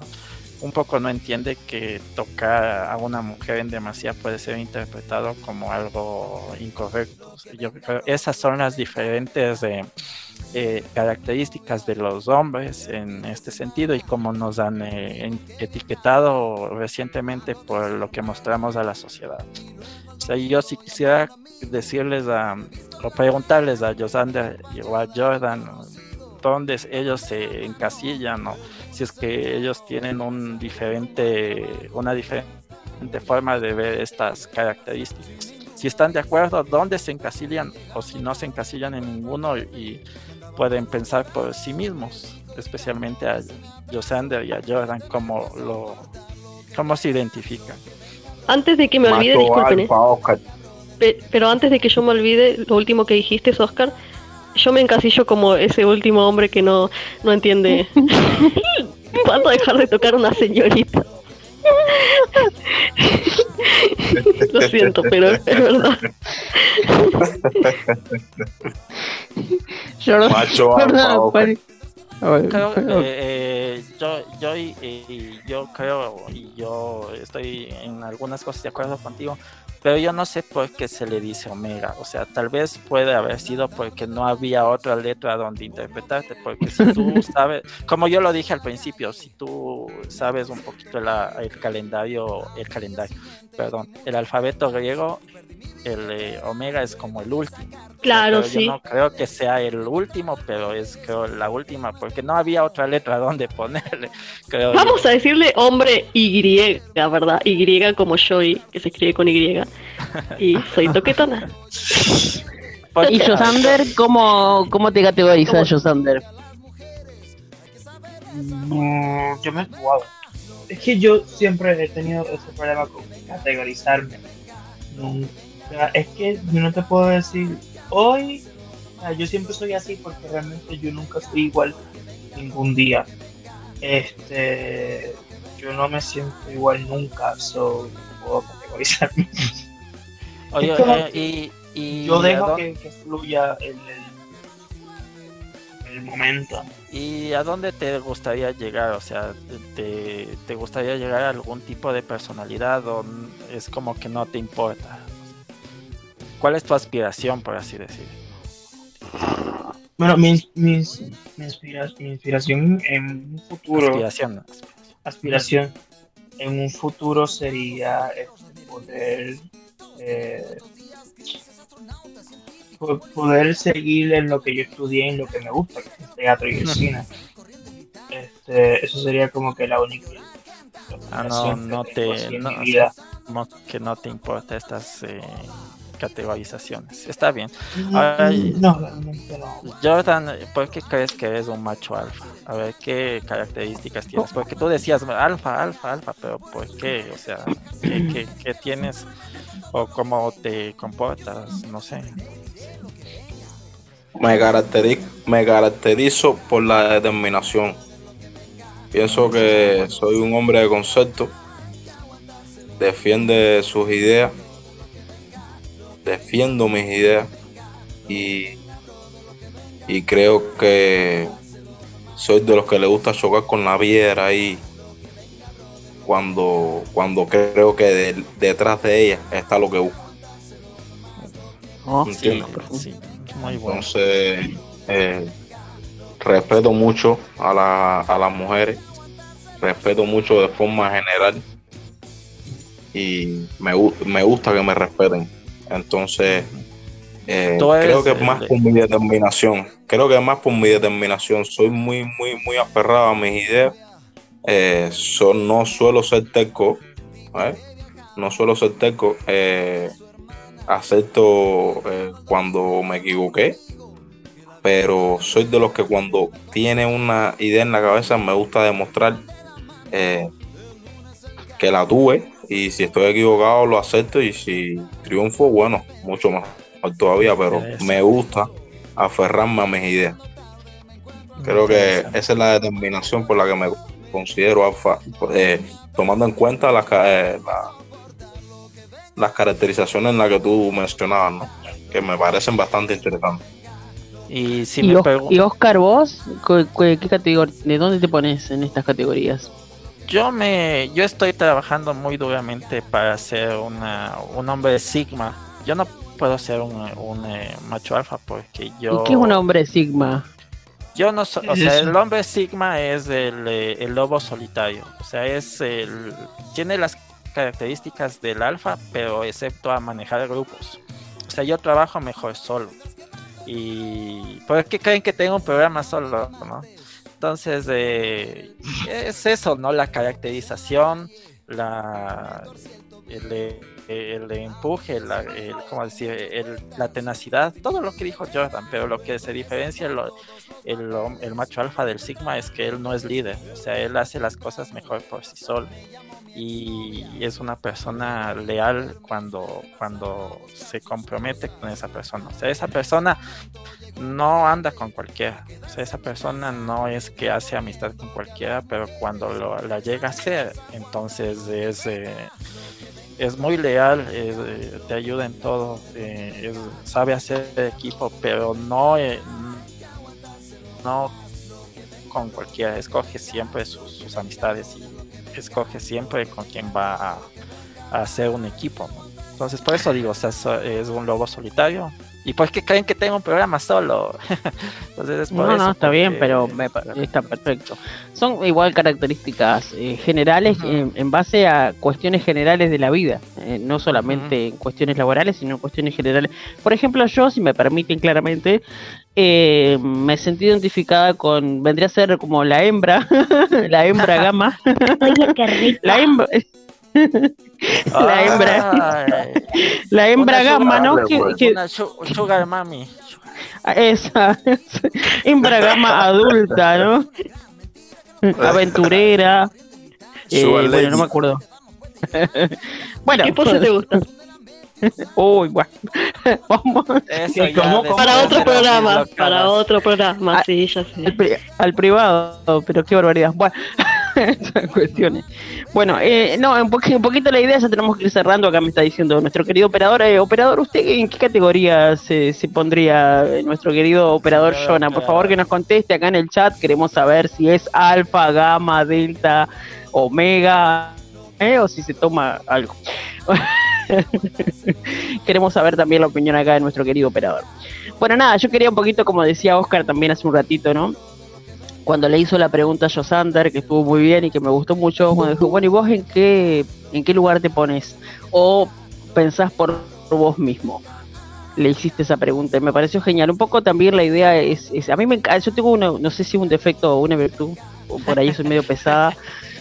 un poco no entiende que tocar a una mujer en demasía puede ser interpretado como algo incorrecto. yo esas son las diferentes eh, características de los hombres en este sentido y como nos han eh, etiquetado recientemente por lo que mostramos a la sociedad. O sea, yo sí quisiera decirles a, o preguntarles a Josander o a Jordan dónde ellos se encasillan o si es que ellos tienen un diferente, una diferente forma de ver estas características. Si están de acuerdo, dónde se encasillan o si no se encasillan en ninguno y pueden pensar por sí mismos, especialmente a Josander y a Jordan, cómo, lo, cómo se identifican. Antes de que me olvide, disculpen pero antes de que yo me olvide, lo último que dijiste, Oscar, yo me encasillo como ese último hombre que no, no entiende cuándo dejar de tocar una señorita. Lo siento, pero es verdad. yo Macho creo, eh, yo, yo, y, yo creo y yo estoy en algunas cosas de acuerdo contigo, pero yo no sé por qué se le dice Omega. O sea, tal vez puede haber sido porque no había otra letra donde interpretarte, porque si tú sabes, como yo lo dije al principio, si tú sabes un poquito el calendario, el calendario, perdón, el alfabeto griego, el eh, omega es como el último. Claro, Pero sí. Yo no creo que sea el último, pero es creo la última, porque no había otra letra donde ponerle. Creo yo. Vamos a decirle hombre Y, ¿verdad? Y como Joy, que se escribe con Y. Y soy toquetona. ¿Y Josander? ¿Cómo, cómo te categorizas. Josander? No, yo me he jugado. Es que yo siempre he tenido ese problema con categorizarme. Nunca, es que yo no te puedo decir hoy. o sea, yo siempre soy así porque realmente yo nunca soy igual ningún día. Este, yo no me siento igual nunca, so no puedo categorizarme. Oye, eh, y, y Yo ¿a dejo que, que fluya el, el, el momento. ¿Y a dónde te gustaría llegar? O sea, ¿te, te gustaría llegar a algún tipo de personalidad o es como que no te importa? ¿Cuál es tu aspiración, por así decir? Bueno, mi, mi, mi, inspira- mi inspiración en un futuro, Aspiración. ¿no? aspiración en un futuro sería este, poder eh, poder seguir en lo que yo estudié, en lo que me gusta, que es el teatro y el cine. Este, eso sería como que la única Ah, no, no te- no, o que no te importa estas eh, categorizaciones. Está bien. Mm. No, realmente no. Jordan, ¿por qué crees que eres un macho alfa? A ver, ¿qué características tienes? Porque tú decías alfa, alfa, alfa, pero ¿por qué? O sea, ¿qué, qué- qué tienes? ¿O cómo te comportas? No sé. Me, caracteri- me caracterizo por la determinación. Pienso que soy un hombre de concepto, defiende sus ideas, defiendo mis ideas y, y creo que soy de los que le gusta chocar con la piedra ahí cuando, cuando creo que de- detrás de ella está lo que busco. Oh, Sí, sí, muy bueno. Entonces, eh, respeto mucho a, la- a las mujeres, respeto mucho de forma general y me, me gusta que me respeten. Entonces, eh, creo que es más de- por mi determinación. Creo que es más por mi determinación. Soy muy, muy, muy aferrado a mis ideas. Eh, so- no suelo ser terco. ¿vale? No suelo ser terco. Eh, acepto eh, cuando me equivoqué. Pero soy de los que cuando tiene una idea en la cabeza me gusta demostrar eh, que la tuve. Y si estoy equivocado lo acepto. Y si triunfo, bueno, mucho mejor todavía. Pero me gusta aferrarme a mis ideas. Creo que esa es la determinación por la que me considero alfa, eh, tomando en cuenta las, ca- eh, la- las caracterizaciones en las que tú mencionabas, ¿no? que me parecen bastante interesantes. Y si ¿Y, me y Oscar, vos? ¿Cu- cu- ¿Qué categoría, ¿De dónde te pones en estas categorías? yo me yo estoy trabajando muy duramente para ser una, un hombre sigma. Yo no puedo ser un, un, eh, macho alfa porque yo ¿Y qué es un hombre Sigma? Yo no soy, o ¿Qué sea, el hombre Sigma es el, eh, el lobo solitario. O sea, es el. Tiene las características del alfa, pero excepto a manejar grupos. O sea, yo trabajo mejor solo. Y. ¿Por qué creen que tengo un programa solo? ¿no? Entonces, eh, es eso, ¿no? La caracterización, la. El, eh, el empuje, la, el, ¿cómo decir? La tenacidad, todo lo que dijo Jordan, pero lo que se diferencia el, el macho alfa del Sigma es que él no es líder, o sea, él hace las cosas mejor por sí solo. Y es una persona leal cuando, cuando se compromete con esa persona, o sea, esa persona no anda con cualquiera, o sea, esa persona no es que hace amistad con cualquiera, pero cuando lo- la llega a hacer, entonces es... eh, es muy leal, eh, te ayuda en todo, eh, sabe hacer equipo, pero no, eh, no con cualquiera, escoge siempre sus, amistades y escoge siempre con quien va a, hacer un equipo. Entonces, por eso digo, es un lobo solitario, ¿Y por qué creen que tengo un programa solo? Entonces es por No, eso, no, está bien, pero me está perfecto. Son igual características eh, generales en, en base a cuestiones generales de la vida, eh, no solamente en cuestiones laborales, sino en cuestiones generales. Por ejemplo, yo, si me permiten claramente, eh, me sentí identificada con, vendría a ser como la hembra, la hembra gama, Oye, qué rico. la hembra, la hembra, Ay, la hembra una gama, ¿no? sugar- Que- que- una su- sugar mami. Esa, hembra gama adulta, ¿no? Aventurera. eh, bueno, no me acuerdo. bueno, ¿Qué pose te gusta? uy, bueno. Vamos Eso ¿Qué? ya ¿Cómo? después Para otro programa, para otro programa, Ah, sí, ya al, sé. pri- al privado, pero qué barbaridad. Bueno, esas cuestiones. Bueno, eh, no, un, poqu- un poquito la idea, ya tenemos que ir cerrando. Acá me está diciendo nuestro querido operador. Eh, operador, ¿usted en qué categoría se, se pondría eh, nuestro querido operador Jonah? Por favor, que nos conteste acá en el chat. Queremos saber si es alfa, gamma, delta, omega, eh, o si se toma algo. Queremos saber también la opinión acá de nuestro querido operador. Bueno, nada, yo quería un poquito, como decía Oscar también hace un ratito, ¿no? Cuando le hizo la pregunta a Josander, que estuvo muy bien y que me gustó mucho, cuando dijo, bueno, ¿y vos en qué, en qué lugar te pones? ¿O pensás por vos mismo? Le hiciste esa pregunta y me pareció genial. Un poco también la idea es, es- a mí me encanta, yo tengo una, no sé si un defecto o una virtud, o por ahí soy medio pesada,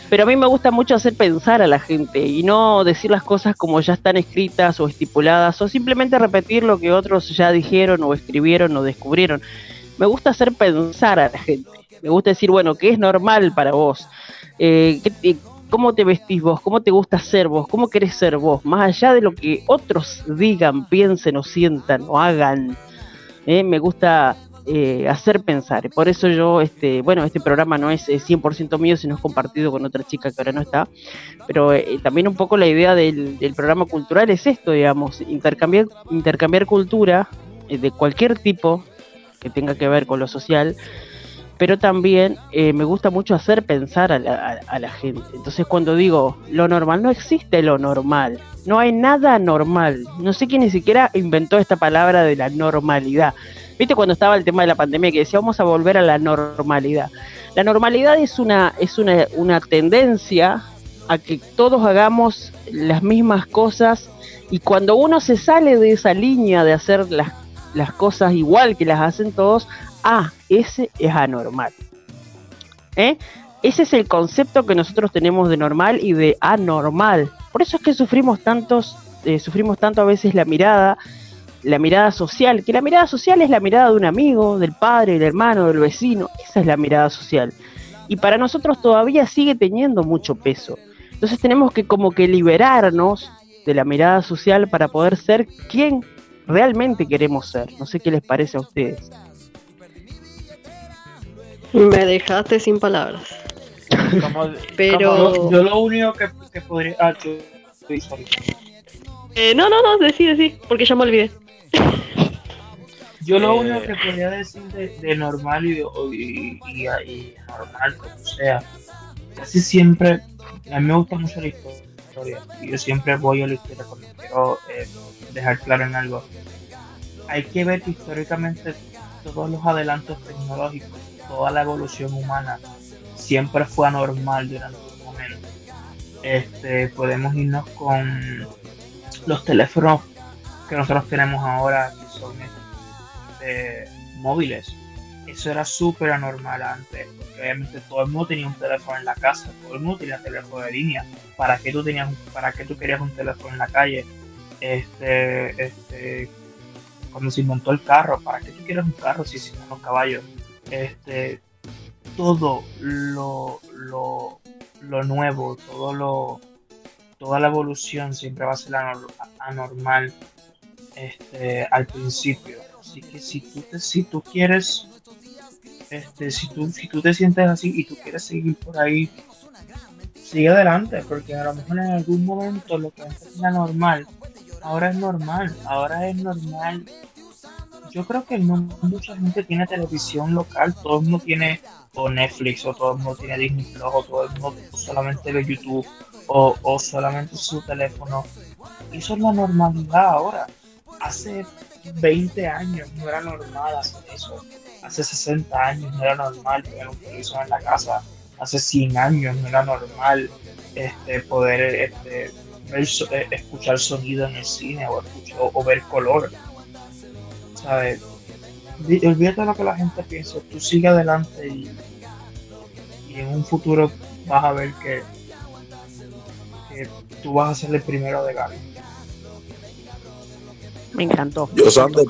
pero a mí me gusta mucho hacer pensar a la gente y no decir las cosas como ya están escritas o estipuladas o simplemente repetir lo que otros ya dijeron o escribieron o descubrieron. Me gusta hacer pensar a la gente. Me gusta decir, bueno, ¿qué es normal para vos? Eh, ¿qué ¿Cómo te vestís vos? ¿Cómo te gusta ser vos? ¿Cómo querés ser vos? Más allá de lo que otros digan, piensen o sientan o hagan. eh, me gusta eh, hacer pensar. Por eso yo, este, bueno, este programa no es eh, 100% mío, sino es compartido con otra chica que ahora no está. Pero eh, también un poco la idea del, del programa cultural es esto, digamos, intercambiar, intercambiar cultura eh, de cualquier tipo que tenga que ver con lo social, pero también eh, me gusta mucho hacer pensar a la, a- la gente. Entonces cuando digo lo normal, no existe lo normal, no hay nada normal. No sé quién ni siquiera inventó esta palabra de la normalidad. ¿Viste cuando estaba el tema de la pandemia que decía vamos a volver a la normalidad? La normalidad es una, es una, una tendencia a que todos hagamos las mismas cosas y cuando uno se sale de esa línea de hacer las, las cosas igual que las hacen todos, ah, ese es anormal. ¿Eh? Ese es el concepto que nosotros tenemos de normal y de anormal. Por eso es que sufrimos tantos, eh, sufrimos tanto a veces la mirada, la mirada social, que la mirada social es la mirada de un amigo, del padre, del hermano, del vecino. Esa es la mirada social. Y para nosotros todavía sigue teniendo mucho peso. Entonces tenemos que como que liberarnos de la mirada social para poder ser quien realmente queremos ser. No sé qué les parece a ustedes. Me dejaste sin palabras. Como- Pero- Yo, yo lo único que, que podría. Ah, yo, sí, sorry. Eh, no, no, no, decí, decí, porque ya me olvidé. Yo lo Eh. único que podría decir de, de normal y, y, y- y normal, como sea, casi siempre, a mí me gusta mucho la historia, y yo siempre voy a la historia cuando quiero eh, dejar claro en algo. Hay que ver que históricamente todos los adelantos tecnológicos, toda la evolución humana, siempre fue anormal durante un momento. Este, podemos irnos con los teléfonos que nosotros tenemos ahora, que son este, móviles. Eso era súper anormal antes, porque obviamente todo el mundo tenía un teléfono en la casa, todo el mundo tenía teléfono de línea. ¿Para qué tú tenías, para qué tú querías un teléfono en la calle? Este, este, cuando se inventó el carro, ¿para qué tú quieres un carro si existen los caballos? Este, todo lo, lo, lo nuevo, todo lo, toda la evolución siempre va a ser anor- anormal este, al principio. Así que si tú, te, si tú quieres, este, si, tú, si tú te sientes así y tú quieres seguir por ahí, sigue adelante, porque a lo mejor en algún momento lo que antes era normal, ahora es normal, ahora es normal. Yo creo que no mucha gente tiene televisión local, todo el mundo tiene o Netflix, o todo el mundo tiene Disney Plus, o todo el mundo solamente ve YouTube, o, o solamente su teléfono. Eso es la normalidad ahora. Hace 20 años no era normal hacer eso. Hace 60 años no era normal tener un televisor en la casa. Hace 100 años no era normal este, poder este, ver eh, escuchar sonido en el cine o, escuch- o- o ver color. ¿Sabes? Olvídate de lo que la gente piensa. Tú sigue adelante y, y en un futuro vas a ver que, que tú vas a ser el primero de Galo. Me encantó. Yo Sander,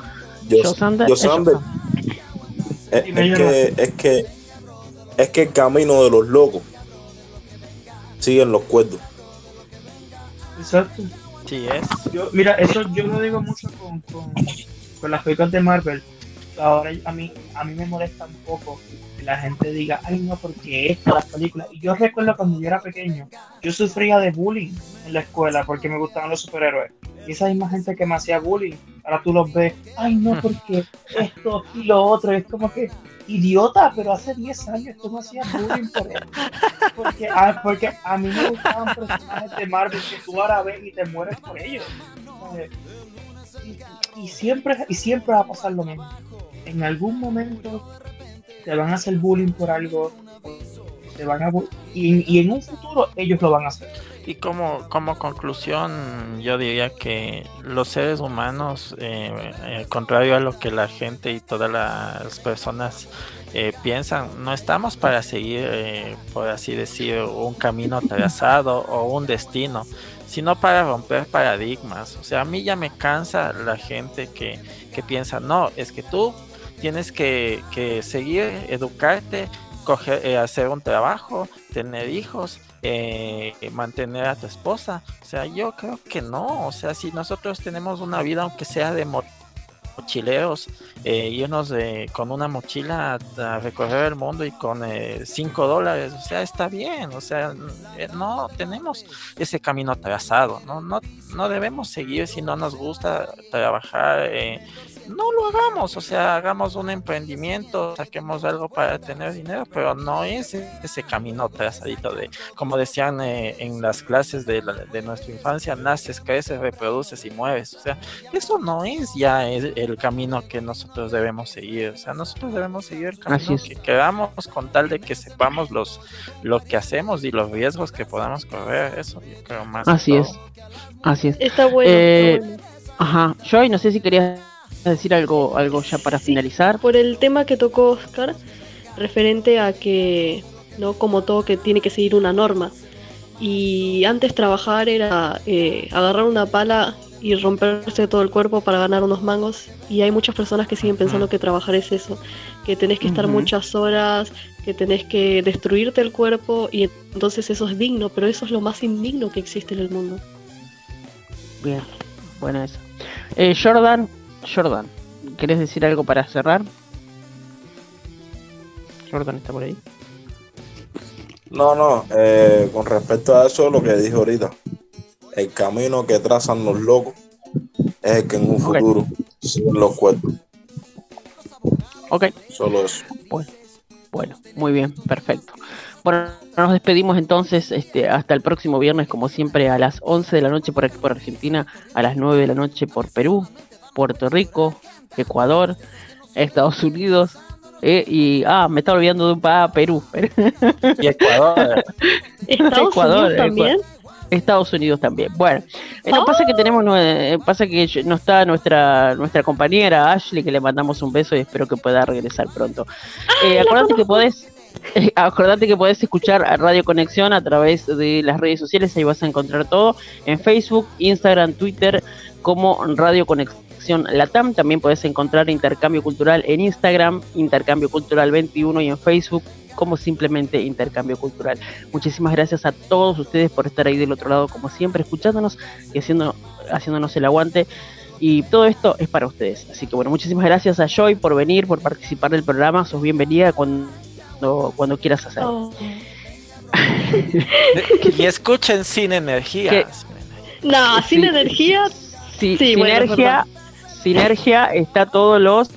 yo, Yo Sander, yo. Sander, es, que, es que es que el camino de los locos siguen los cuerdos. Exacto. Sí es. Yo, mira, eso yo lo digo mucho con, con, con las películas de Marvel. Ahora a mí, a mí me molesta un poco que la gente diga, ay no, porque esta las películas. Y yo recuerdo cuando yo era pequeño, yo sufría de bullying en la escuela porque me gustaban los superhéroes. Y esa misma gente que me hacía bullying, ahora tú los ves, ay no, porque esto y lo otro. Es como que, idiota, pero hace 10 años tú me hacías bullying por eso. Porque, a- porque a mí me gustaban personajes de Marvel que tú ahora ves y te mueres por ellos. ¿sabes? Y, siempre, y siempre va a pasar lo mismo. En algún momento te van a hacer bullying por algo. Te van a y, y en un futuro ellos lo van a hacer. Y como, como conclusión, yo diría que los seres humanos, eh, eh, contrario a lo que la gente y todas las personas eh, piensan, no estamos para seguir, eh, por así decir, un camino trazado o un destino, sino para romper paradigmas. O sea, a mí ya me cansa la gente que, que piensa, no, es que tú tienes que, que seguir, educarte, coger, eh, hacer un trabajo, tener hijos, eh, mantener a tu esposa. O sea, yo creo que no. O sea, si nosotros tenemos una vida, aunque sea de mo- mochileros, eh, irnos de- con una mochila a, recorrer el mundo y con 5 dólares, o sea, está bien. O sea, eh, no tenemos ese camino trazado. No, no, no debemos seguir si no nos gusta trabajar. Eh, no lo hagamos, o sea, hagamos un emprendimiento, saquemos algo para tener dinero, pero no es ese camino trazadito de, como decían eh, en las clases de, la- de nuestra infancia, naces, creces, reproduces y mueves, o sea, eso no es ya el, el camino que nosotros debemos seguir, o sea, nosotros debemos seguir el camino es. que queramos con tal de que sepamos los lo que hacemos y los riesgos que podamos correr, eso yo creo más. Así es. Así es. Está bueno. Eh, está bueno. Ajá. Joy, no sé si querías decir algo, algo ya para finalizar. Por el tema que tocó Oscar, referente a que, no como todo, que tiene que seguir una norma. Y antes trabajar era eh, agarrar una pala y romperse todo el cuerpo para ganar unos mangos. Y hay muchas personas que siguen pensando que trabajar es eso, que tenés que estar muchas horas, que tenés que destruirte el cuerpo y entonces eso es digno, pero eso es lo más indigno que existe en el mundo. Bien, buena esa. Eh, Jordan, Jordan, ¿querés decir algo para cerrar? Jordan está por ahí. No, no, eh, con respecto a eso, lo que dije ahorita, el camino que trazan los locos es el que en un futuro siguen los cuerdos. Ok, Solo eso. bueno, muy bien, perfecto. Bueno, nos despedimos entonces este, hasta el próximo viernes, como siempre, a las 11 de la noche por aquí por Argentina, a las 9 de la noche por Perú, Puerto Rico, Ecuador, Estados Unidos. eh, y, ah, me estaba olvidando de un país, Perú. Y Ecuador, Estados Ecuador, Unidos también. Estados Unidos también. Bueno, eh, no Ah. pasa que tenemos, eh, pasa que no está nuestra nuestra compañera Ashley, que le mandamos un beso y espero que pueda regresar pronto. Eh, acordate que podés, eh, acordate que podés escuchar a Radio Conexión a través de las redes sociales, ahí vas a encontrar todo en Facebook, Instagram, Twitter, como Radio Conexión Latam. También podés encontrar Intercambio Cultural en Instagram, Intercambio Cultural 21 y en Facebook como simplemente Intercambio Cultural. Muchísimas gracias a todos ustedes por estar ahí del otro lado, como siempre, escuchándonos y haciendo, haciéndonos el aguante. Y todo esto es para ustedes. Así que bueno, muchísimas gracias a Joy por venir, por participar del programa. Sos bienvenida cuando, cuando quieras hacerlo. Oh. y escuchen sin energía. ¿Qué? No, sin Sí, energía, Sí, Sí, Sinergia, Sinergia está todos los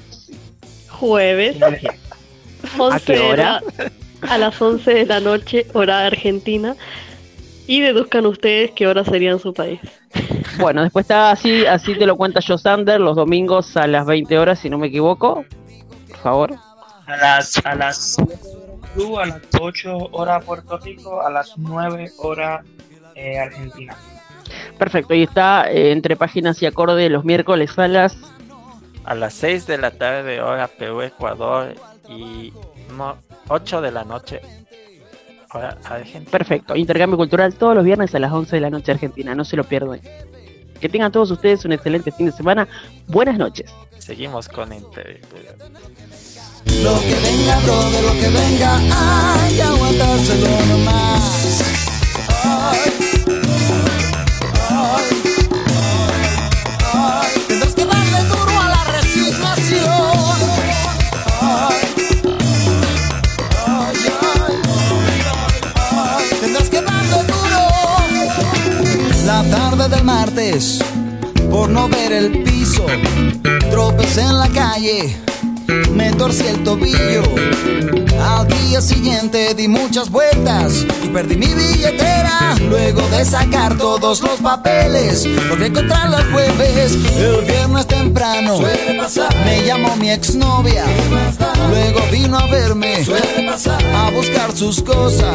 jueves. 11 qué de hora? la- a las 11 de la noche, hora argentina. Y deduzcan ustedes qué hora sería en su país. Bueno, después está así, así te lo cuenta Joe Sander los domingos a las 20 horas, si no me equivoco. Por favor. A las, a las 7 horas Perú, a las 8 horas Puerto Rico, a las 9 horas eh, Argentina. Perfecto, y está eh, entre páginas y acorde los miércoles a las A las 6 de la tarde, hora Perú, Ecuador y no, 8 de la noche, hora Argentina. Perfecto, intercambio cultural todos los viernes a las 11 de la noche Argentina, no se lo pierdan. Que tengan todos ustedes un excelente fin de semana. Buenas noches. Seguimos con Inter. Lo que venga, brother, lo que venga, hay que aguantárselo nomás. Ay, por no ver el piso, tropecé en la calle me torcí el tobillo. Al día siguiente di muchas vueltas y perdí mi billetera. Luego de sacar todos los papeles, logré encontrarla el jueves. El viernes temprano me llamó mi exnovia. Luego vino a verme a buscar sus cosas.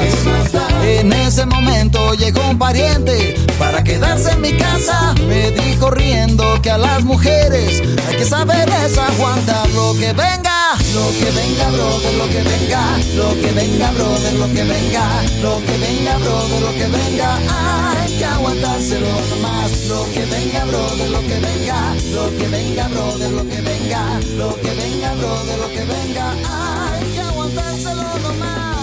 En ese momento llegó un pariente para quedarse en mi casa. Me dijo riendo que a las mujeres hay que saberles aguantar lo que venga lo que venga, brother, lo que venga, lo que venga, brother, lo que venga, lo que venga, brother, lo que venga, hay que aguantárselo nomás, lo que venga, brother, lo que venga, lo que venga, brother, lo que venga, lo que venga, brother, lo que venga, hay que aguantárselo nomás.